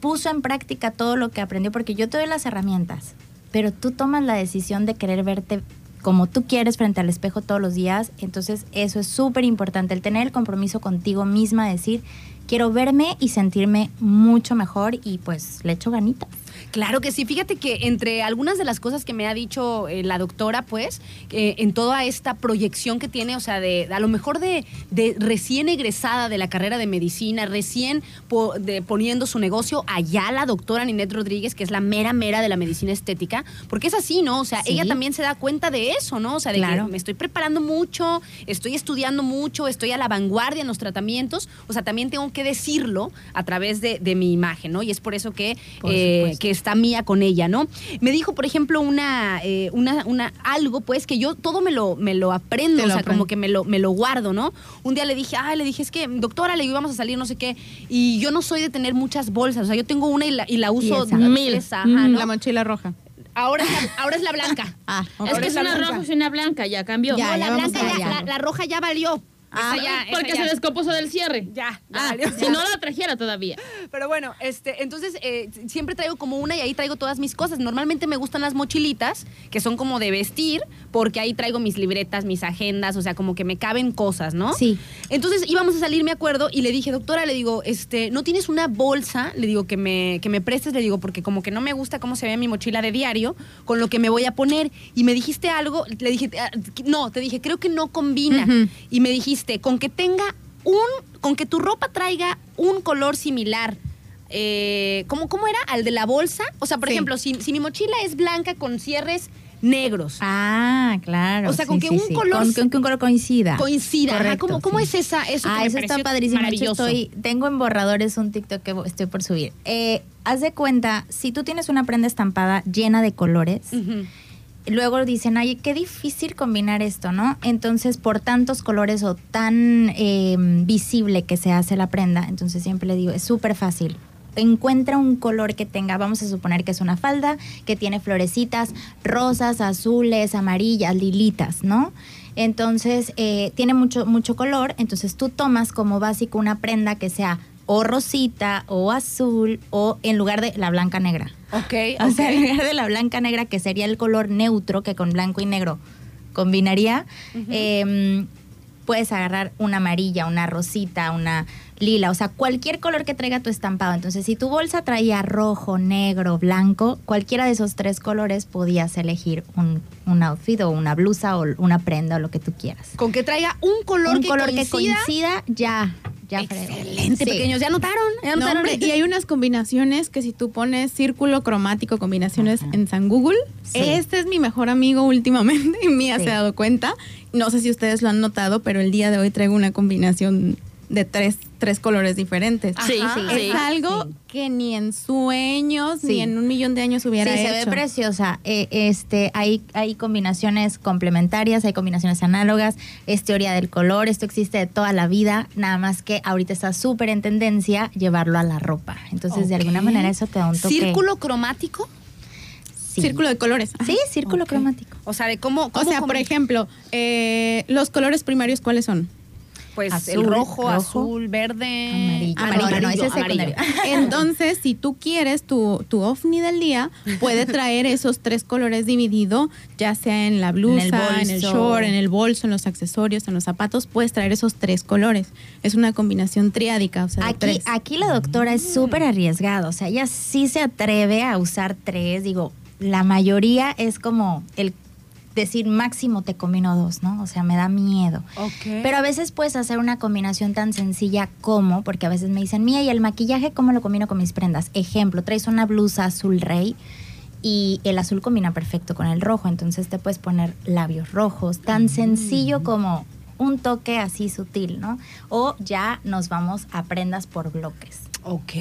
puso en práctica todo lo que aprendió, porque yo te doy las herramientas, pero tú tomas la decisión de querer verte como tú quieres frente al espejo todos los días, entonces eso es súper importante, el tener el compromiso contigo misma, decir, quiero verme y sentirme mucho mejor y pues le echo ganitas. Claro que sí. Fíjate que entre algunas de las cosas que me ha dicho eh, la doctora, pues, eh, en toda esta proyección que tiene, o sea, de a lo mejor de, de recién egresada de la carrera de medicina, recién po- de, poniendo su negocio allá la doctora Ninette Rodríguez, que es la mera mera de la medicina estética, porque es así, ¿no? O sea, Sí. ella también se da cuenta de eso, ¿no? O sea, de Claro. que me estoy preparando mucho, estoy estudiando mucho, estoy a la vanguardia en los tratamientos, o sea, también tengo que decirlo a través de, de mi imagen, ¿no? Y es por eso que, Por eh, que está mía con ella, ¿no? Me dijo, por ejemplo, una, eh, una, una algo, pues, que yo todo me lo, me lo aprendo, Te o sea, como que me lo, me lo guardo, ¿no? Un día le dije, ay, le dije, es que, doctora, le digo, íbamos a salir, no sé qué, y yo no soy de tener muchas bolsas, o sea, yo tengo una y la, y la uso esa. Mil. esa, ajá. ¿no? La mochila roja. Ahora, es la, ahora es la blanca. Ah. Es que es una roja y una blanca, ya cambió. Ya, no, la ya vamos blanca, ya, la, la roja ya valió. Ah, ya, esa porque ya. se descompuso del cierre. Ya, ya Ah, si no la trajera todavía. Pero bueno, este, entonces eh, siempre traigo como una y ahí traigo todas mis cosas. Normalmente me gustan las mochilitas, que son como de vestir, porque ahí traigo mis libretas, mis agendas, o sea, como que me caben cosas, ¿no? Sí. Entonces íbamos a salir, me acuerdo, y le dije, doctora, le digo, este, ¿no tienes una bolsa? Le digo, que me, que me prestes, le digo, porque como que no me gusta cómo se ve mi mochila de diario, con lo que me voy a poner. Y me dijiste algo, le dije, "Ah, no, te dije, creo que no combina. Y me dijiste, con que tenga un, con que tu ropa traiga un color similar. Eh, ¿cómo, ¿Cómo era? ¿Al de la bolsa? O sea, por Sí. ejemplo, si, si mi mochila es blanca con cierres negros, Ah, claro. O sea, con sí, que sí, un sí. color- Con, con que un color coincida. coincida. Ajá, Correcto, ¿Cómo, es esa? Eso ah, eso está padrísimo. Maravilloso. estoy, tengo en borradores un TikTok que estoy por subir. Eh, haz de cuenta, si tú tienes una prenda estampada llena de colores. Luego dicen, ay, qué difícil combinar esto, ¿no? Entonces, por tantos colores o tan eh, visible que se hace la prenda, entonces siempre le digo, es súper fácil. Encuentra un color que tenga, vamos a suponer que es una falda que tiene florecitas rosas, azules, amarillas, lilitas, ¿no? Entonces, eh, tiene mucho, mucho color, entonces tú tomas como básico una prenda que sea o rosita o azul o en lugar de la blanca negra. Ok, O sea, en lugar de la blanca negra, que sería el color neutro, que con blanco y negro combinaría, eh, puedes agarrar una amarilla, una rosita, una lila, o sea, cualquier color que traiga tu estampado. Entonces, si tu bolsa traía rojo, negro, blanco, cualquiera de esos tres colores podías elegir un, un outfit o una blusa o una prenda o lo que tú quieras. Con que traiga un color, un que, color coincida. que coincida, ya, ya. Excelente, Sí. pequeños. ¿Ya notaron? ¿Ya No, notaron? hombre, y hay unas combinaciones que si tú pones círculo cromático, combinaciones Ajá. en San Google, Sí. este es mi mejor amigo últimamente y Mía Sí. se ha dado cuenta. No sé si ustedes lo han notado, pero el día de hoy traigo una combinación de tres, tres colores diferentes. Sí, Ajá. sí, es sí. algo Sí. que ni en sueños Sí. ni en un millón de años hubiera sí, hecho. se ve preciosa. Eh, este, hay, hay combinaciones complementarias, hay combinaciones análogas, es teoría del color, esto existe de toda la vida, nada más que ahorita está súper en tendencia llevarlo a la ropa. Entonces, de alguna manera eso te da un toque. ¿Círculo cromático? Sí. Círculo de colores. Sí, círculo cromático. O sea, de cómo... O cómo sea, por ejemplo, eh, los colores primarios, ¿cuáles son? Pues el azul, rojo, rojo, azul, verde... amarillo. Ah, Amarillo, no, ese es amarillo. secundario. Entonces, si tú quieres tu, tu ovni del día, puede traer esos tres colores dividido, ya sea en la blusa, en el, bolso. short, en el bolso, en los accesorios, en los zapatos, puedes traer esos tres colores. Es una combinación triádica, o sea, de Aquí, tres. aquí la doctora es súper arriesgada, o sea, ella sí se atreve a usar tres, digo, la mayoría es como el decir máximo te combino dos, ¿no? O sea, me da miedo. Pero a veces puedes hacer una combinación tan sencilla como, porque a veces me dicen, mía, ¿y el maquillaje cómo lo combino con mis prendas? Ejemplo, traes una blusa azul rey y el azul combina perfecto con el rojo, entonces te puedes poner labios rojos, tan sencillo como un toque así sutil, ¿no? O ya nos vamos a prendas por bloques. Ok,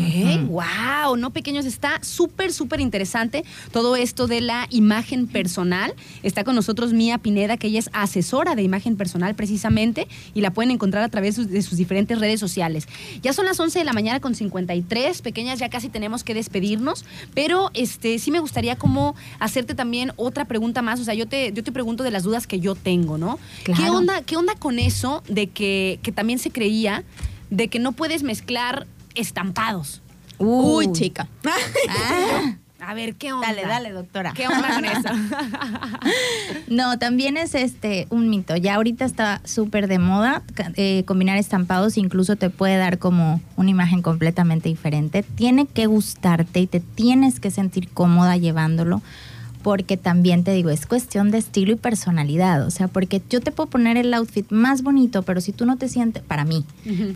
wow, no pequeños, está súper, súper interesante todo esto de la imagen personal. Está con nosotros Mía Pineda, que ella es asesora de imagen personal precisamente y la pueden encontrar a través de sus diferentes redes sociales. Ya son las 11 de la mañana con 53, pequeñas, ya casi tenemos que despedirnos, pero este sí me gustaría como hacerte también otra pregunta más, o sea, yo te, yo te pregunto de las dudas que yo tengo, ¿no? ¿Qué Claro. onda, qué onda con eso de que, que también se creía de que no puedes mezclar estampados? Uy, chica. Ah, A ver, ¿qué onda? Dale, dale, doctora. ¿Qué onda con eso? No, también es este un mito. Ya ahorita está súper de moda eh, combinar estampados, incluso te puede dar como una imagen completamente diferente. Tiene que gustarte y te tienes que sentir cómoda llevándolo, porque también te digo, es cuestión de estilo y personalidad. O sea, porque yo te puedo poner el outfit más bonito, pero si tú no te sientes, para mí,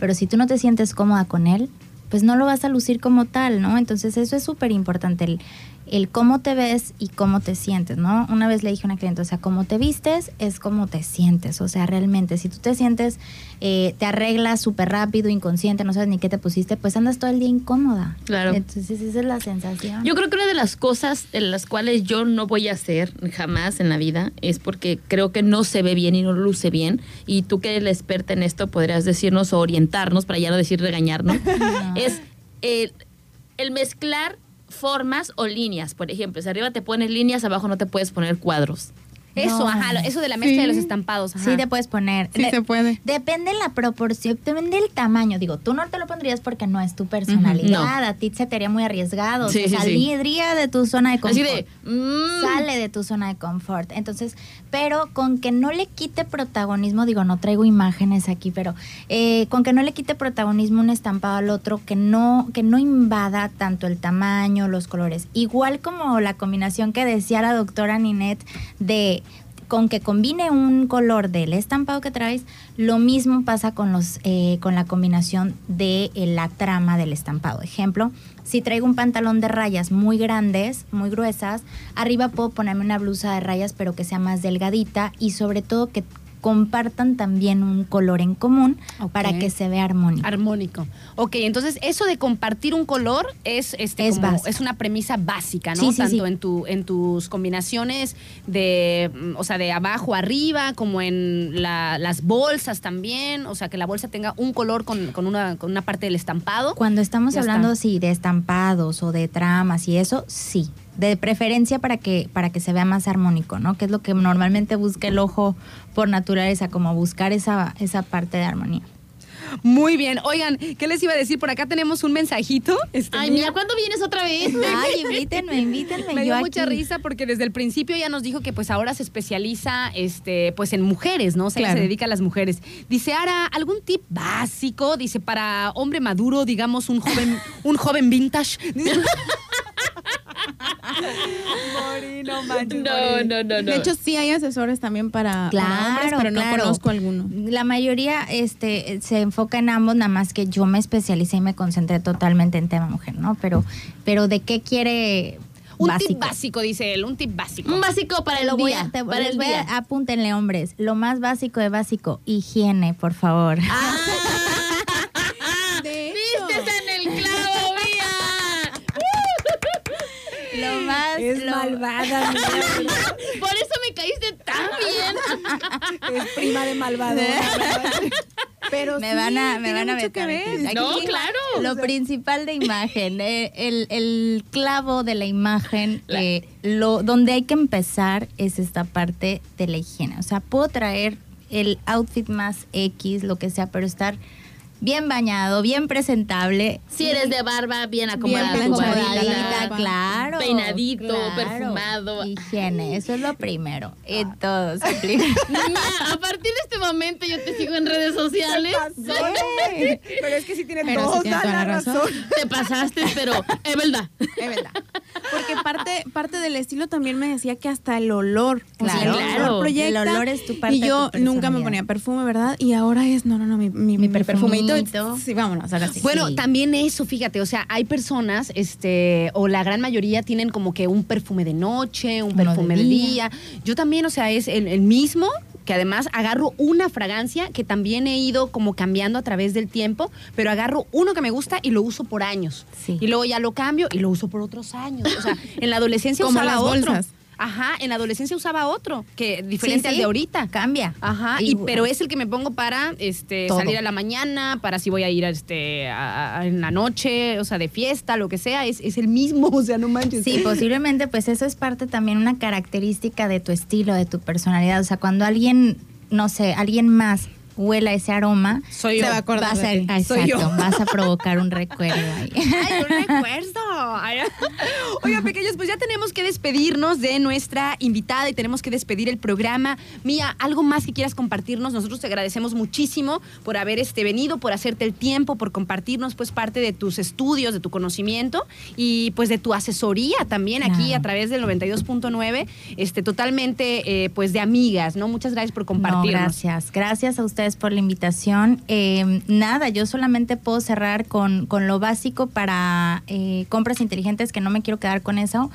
pero si tú no te sientes cómoda con él, pues no lo vas a lucir como tal, ¿no? Entonces eso es súper importante, el, el cómo te ves y cómo te sientes, ¿no? Una vez le dije a una cliente, o sea, cómo te vistes es cómo te sientes, o sea, realmente, si tú te sientes, eh, te arreglas súper rápido, inconsciente, no sabes ni qué te pusiste, pues andas todo el día incómoda. Claro. Entonces esa es la sensación. Yo creo que una de las cosas en las cuales yo no voy a hacer jamás en la vida es porque creo que no se ve bien y no luce bien. Y tú que eres la experta en esto podrías decirnos o orientarnos, para ya no decir regañarnos, es el, el mezclar formas o líneas. Por ejemplo, si arriba te pones líneas, abajo no te puedes poner cuadros. Eso, No. ajá, eso de la mezcla Sí. de los estampados. Ajá. Sí, te puedes poner. Sí De- se puede. Depende la proporción, depende del tamaño. Digo, tú no te lo pondrías porque no es tu personalidad. A ti se te haría muy arriesgado. Sí, se sí, sí. saldría de tu zona de confort. Así de... mm, Sale de tu zona de confort. Entonces, pero con que no le quite protagonismo, digo, no traigo imágenes aquí, pero eh, con que no le quite protagonismo un estampado al otro, que no, que no invada tanto el tamaño, los colores. Igual como la combinación que decía la doctora Ninette de con que combine un color del estampado que traes, lo mismo pasa con los eh, con la combinación de eh, la trama del estampado. Ejemplo, si traigo un pantalón de rayas muy grandes, muy gruesas, arriba puedo ponerme una blusa de rayas pero que sea más delgadita y sobre todo que compartan también un color en común para que se vea armónico. Armónico. Ok, entonces eso de compartir un color es este Es como- es una premisa básica, ¿no? Sí, sí, Tanto sí. en tu en tus combinaciones de o sea, de abajo a arriba, como en la- las bolsas también, o sea, que la bolsa tenga un color con, con una con una parte del estampado. Cuando estamos Ya hablando está. sí de estampados o de tramas y eso, sí. De preferencia para que para que se vea más armónico, ¿no? Que es lo que normalmente busca el ojo por naturaleza, como buscar esa esa parte de armonía. Muy bien. Oigan, ¿qué les iba a decir? Por acá tenemos un mensajito. Este, Ay, mira, ¿cuándo vienes otra vez? Ay, invítenme, invítenme. Me yo dio mucha aquí. risa porque desde el principio ya nos dijo que pues ahora se especializa este pues en mujeres, ¿no? O sea, Claro. se dedica a las mujeres. Dice, Ara, ¿algún tip básico? Dice, para hombre maduro, digamos, un joven, un joven vintage. Morí, no manches. No, morí. no, no, no. De hecho, sí hay asesores también para, hombres, pero no conozco alguno. La mayoría este, se enfoca en ambos, nada más que yo me especialicé y me concentré totalmente en tema mujer, ¿no? Pero, pero ¿de qué quiere Un básico? tip básico, dice él, un tip básico. Un básico para el día. a, te- para les el voy a- día. apúntenle, hombres. Lo más básico de básico, higiene, por favor. Ah. De ¡Vistes en el clavo, mía! Lo más. Es lo- malvada, mía, Por eso me caíste tan bien. es prima de malvado. Pero Me sí, van a, me van a mucho que vetar ver. aquí. No, claro. Lo principal de imagen, eh, el, el clavo de la imagen, La- eh, lo, donde hay que empezar es esta parte de la higiene. O sea, puedo traer el outfit más X, lo que sea, pero estar bien bañado, bien presentable. Si eres de barba, bien acomodada Bien claro. Peinadito, claro. perfumado. Higiene, eso es lo primero. En todo. se aplica. Mira, a partir de este momento yo te sigo en redes sociales. Pero es que sí tiene Pero sí tiene toda la razón. Te pasaste, pero es verdad. Es verdad. Porque parte, parte del estilo también me decía que hasta el olor. o sea, Claro. el olor proyecta. El olor es tu parte Y yo de tu nunca me ponía perfume, ¿verdad? Y ahora es, no, no, no, mi, mi, Mi mi perfumito. Sí, vámonos, ahora sí. Bueno, Sí. también eso, fíjate, o sea, hay personas, este, o la gran mayoría tienen como que un perfume de noche, un Uno perfume de día. día. Yo también, o sea, es el, el mismo, que además agarro una fragancia que también he ido como cambiando a través del tiempo, pero agarro uno que me gusta y lo uso por años. Sí. Y luego ya lo cambio y lo uso por otros años. O sea, en la adolescencia Como usaba las otro. Ajá, en la adolescencia usaba otro, que diferente Sí, al de ahorita. Cambia. Ajá, y, pero es el que me pongo para este Todo. salir a la mañana, para si voy a ir a, este a- a- en la noche, o sea, de fiesta, lo que sea, es, es el mismo, o sea, no manches. Sí, posiblemente pues eso es parte también una característica de tu estilo, de tu personalidad. O sea, cuando alguien, no sé, alguien más huela ese aroma, Soy Se yo. va a acordar vas a, de ti. Soy yo. exacto, vas a provocar un recuerdo ahí. Ay, un recuerdo. Ay, Oigan, pequeños, pues ya tenemos que despedirnos de nuestra invitada y tenemos que despedir el programa. Mía, ¿algo más que quieras compartirnos? Nosotros te agradecemos muchísimo por haber este, venido, por hacerte el tiempo, por compartirnos pues parte de tus estudios, de tu conocimiento y pues de tu asesoría también aquí a través del 92.9, este, totalmente eh, pues de amigas, ¿no? Muchas gracias por No, compartirnos. gracias. Gracias a ustedes por la invitación. Eh, nada, yo solamente puedo cerrar con, con lo básico para eh, compras inteligentes, que no me quiero quedar con eso.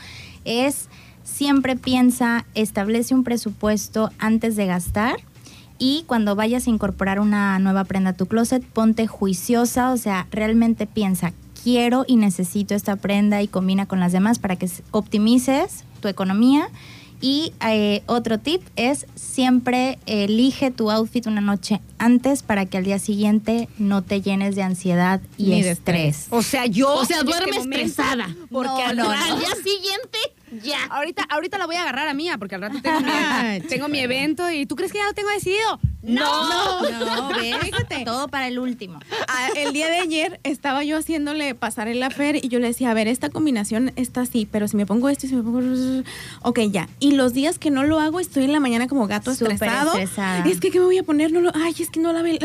Es siempre piensa, establece un presupuesto antes de gastar. Y cuando vayas a incorporar una nueva prenda a tu closet, ponte juiciosa, o sea, realmente piensa, quiero y necesito esta prenda y combina con las demás para que optimices tu economía. Y eh, otro tip es siempre elige tu outfit una noche antes para que al día siguiente no te llenes de ansiedad y de estrés. O sea, yo. O sea, este duerme momento, estresada. Porque No, al no, día siguiente, ya. Ahorita, ahorita la voy a agarrar a mía, porque al rato tengo, mi, tengo mi evento y ¿tú crees que ya lo tengo decidido? No, No, ¿ves? Fíjate. Todo para el último. Ah, el día de ayer estaba yo haciéndole pasar el afer y yo le decía, a ver, esta combinación está así, pero si me pongo esto y si me pongo... Ok, ya. Y los días que no lo hago, estoy en la mañana como gato Súper estresado. estresada. Es que, ¿qué me voy a poner? No lo... Ay, es que no la ve...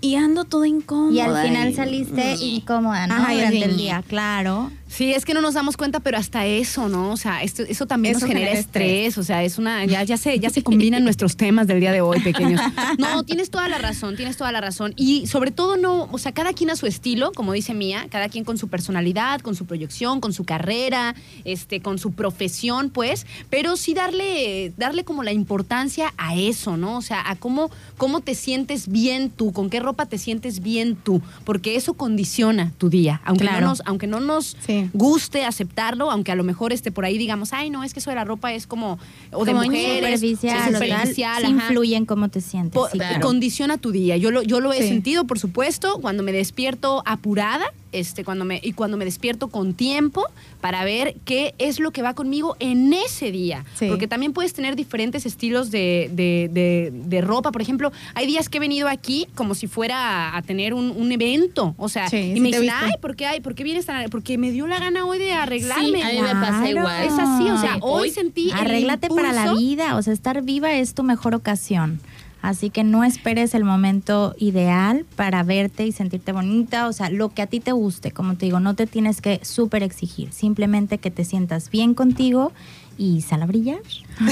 Y ando toda incómoda. Y al final saliste incómoda, ¿no? Ajá, Durante el día, claro. Sí, es que no nos damos cuenta, pero hasta eso, ¿no? O sea, esto, eso también Eso nos genera genera estrés. O sea, es una, ya, ya se, ya se combinan nuestros temas del día de hoy, pequeños. No, tienes toda la razón, tienes toda la razón. Y sobre todo no, o sea, cada quien a su estilo, como dice Mía, cada quien con su personalidad, con su proyección, con su carrera, este, con su profesión, pues, pero sí darle, darle como la importancia a eso, ¿no? O sea, a cómo, cómo te sientes bien tú, con qué ropa te sientes bien tú, porque eso condiciona tu día, aunque Claro. no nos, aunque no nos Sí. Guste aceptarlo, aunque a lo mejor esté por ahí digamos, ay, no, es que eso de la ropa es como, o de Como mujeres, superficial, superficial, sí influye en cómo te sientes. Po- sí, claro. condiciona tu día. Yo lo, yo lo he sentido, por supuesto, cuando me despierto apurada, este, cuando me, y cuando me despierto con tiempo para ver qué es lo que va conmigo en ese día. Sí. Porque también puedes tener diferentes estilos de, de- de- de ropa. Por ejemplo, hay días que he venido aquí como si fuera a, tener un, un evento. O sea, Sí, y sí me dicen, visto. ay, ¿por qué, hay, ¿por qué vienes tan.? Porque me dio la gana hoy de arreglarme. Sí, a mí me pasa Claro. igual. Es así, o sea, hoy sentí. el Arréglate para la vida, o sea, estar viva es tu mejor ocasión. Así que no esperes el momento ideal para verte y sentirte bonita, o sea, lo que a ti te guste, como te digo, no te tienes que súper exigir, simplemente que te sientas bien contigo y sal a brillar.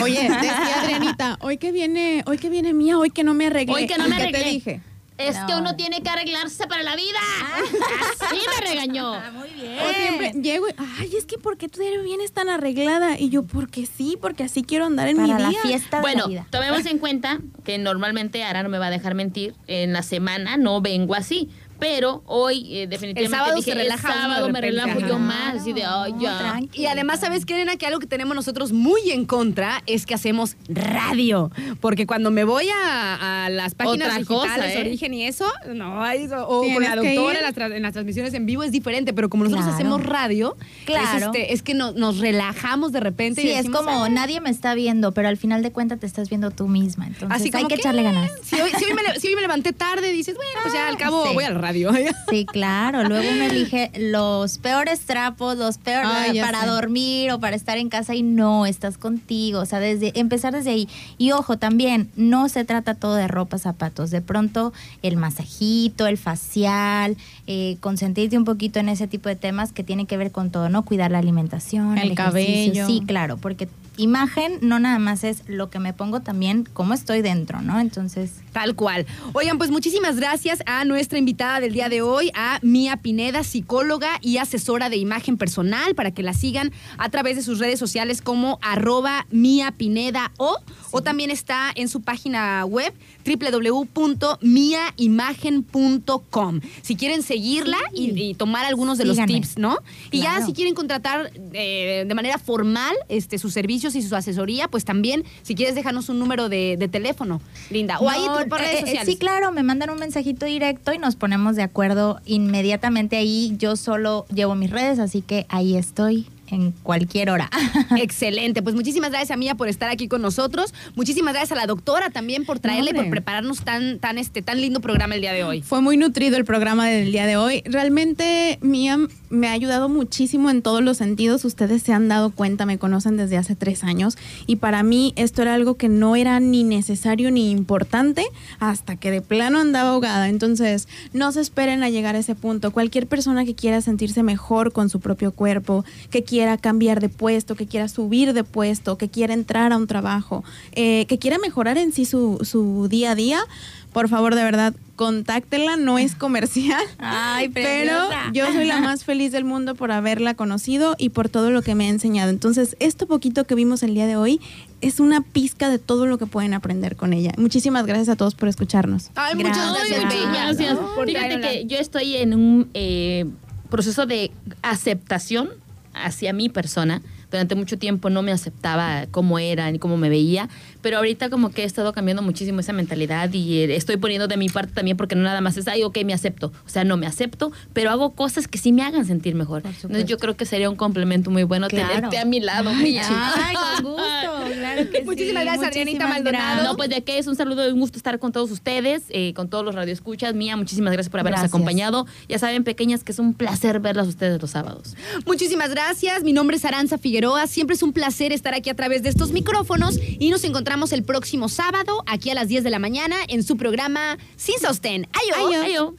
Oye, decía Adrianita, hoy que viene, hoy que viene mía, hoy que no me arreglé. Hoy que no me ¿Qué te dije? Es No. que uno tiene que arreglarse para la vida. Así me regañó. muy bien. O siempre llego y, ay, es que ¿por qué tú vienes tan arreglada? Y yo, porque sí, porque así quiero andar en Para mi la día. fiesta de Bueno, la vida. tomemos en cuenta que normalmente Ara no me va a dejar mentir. En la semana no vengo así. Pero hoy eh, definitivamente sábado dije, se relaja el sábado me relajo yo más. Así de, ay, ya. Y además, ¿sabes qué, nena? Que algo que tenemos nosotros muy en contra es que hacemos radio. Porque cuando me voy a, a las páginas Otra digitales, cosa, ¿eh? origen y eso, no, hay, o con la doctora en las, tra- en las transmisiones en vivo es diferente. Pero como nosotros Claro. hacemos radio, Claro. es, este, es que no- nos relajamos de repente. Sí, y es como "Ah". nadie me está viendo, pero al final de cuentas te estás viendo tú misma. Entonces Así hay que que, echarle ganas. Si hoy, si hoy me, le- si hoy me levanté tarde, dices, bueno, pues ya al cabo Sí. voy a la radio. Sí, claro. Luego uno elige los peores trapos, los peores Ay, para sé. dormir o para estar en casa y no, estás contigo. O sea, desde empezar desde ahí. Y ojo, también, no se trata todo de ropa, zapatos. De pronto, el masajito, el facial, eh, consentirte un poquito en ese tipo de temas que tienen que ver con todo, ¿no? Cuidar la alimentación, El ejercicio. cabello. Sí, claro, porque imagen no nada más es lo que me pongo, también cómo estoy dentro, ¿no? Entonces, Tal cual. Oigan, pues muchísimas gracias a nuestra invitada del día de hoy, a Mía Pineda, psicóloga y asesora de imagen personal, para que la sigan a través de sus redes sociales como arroba Mía Pineda o, o también está en su página web www.miaimagen.com. Si quieren seguirla y, y tomar algunos de los tips, ¿no? Y ya si quieren contratar eh, de manera formal este, sus servicios y su asesoría, pues también, si quieres, déjanos un número de, de teléfono, Linda. O ahí tú por eh, redes eh. Sí, claro, me mandan un mensajito directo y nos ponemos de acuerdo inmediatamente ahí. Yo solo llevo mis redes, así que ahí estoy en cualquier hora. Excelente. Pues muchísimas gracias a Mía por estar aquí con nosotros. Muchísimas gracias a la doctora también por traerle y por prepararnos tan, tan, este, tan lindo programa el día de hoy. Fue muy nutrido el programa del día de hoy. Realmente Mía me ha ayudado muchísimo en todos los sentidos. Ustedes se han dado cuenta, me conocen desde hace tres años y para mí esto era algo que no era ni necesario ni importante hasta que de plano andaba ahogada. Entonces, no se esperen a llegar a ese punto. Cualquier persona que quiera sentirse mejor con su propio cuerpo, que quiera cambiar de puesto, que quiera subir de puesto, que quiera entrar a un trabajo, eh, que quiera mejorar en sí su, su día a día, por favor, de verdad, contáctela, no es comercial. Ay, pero yo soy la más feliz del mundo por haberla conocido y por todo lo que me ha enseñado. Entonces, esto poquito que vimos el día de hoy es una pizca de todo lo que pueden aprender con ella. Muchísimas gracias a todos por escucharnos. Ay, muchas gracias. Muchas gracias. Fíjate que yo estoy en un eh, proceso de aceptación hacia mi persona. Durante mucho tiempo no me aceptaba cómo era ni cómo me veía, pero ahorita como que he estado cambiando muchísimo esa mentalidad y eh, estoy poniendo de mi parte también porque no nada más es, ay, ok, me acepto. O sea, no me acepto, pero hago cosas que sí me hagan sentir mejor. Entonces yo creo que sería un complemento muy bueno tenerte a mi lado, Ay, ay, con gusto, claro que Muchísimas gracias, Adrianita Maldonado. No, pues de qué es un saludo y un gusto estar con todos ustedes, eh, con todos los radioescuchas. Mía, muchísimas gracias por habernos acompañado. Ya saben, pequeñas, que es un placer verlas ustedes los sábados. Muchísimas gracias. Mi nombre es Aranza Figueroa. Siempre es un placer estar aquí a través de estos micrófonos y nos encontramos el próximo sábado aquí a las 10 de la mañana en su programa Sin Sostén. ¡Ayo! ¡Ayo!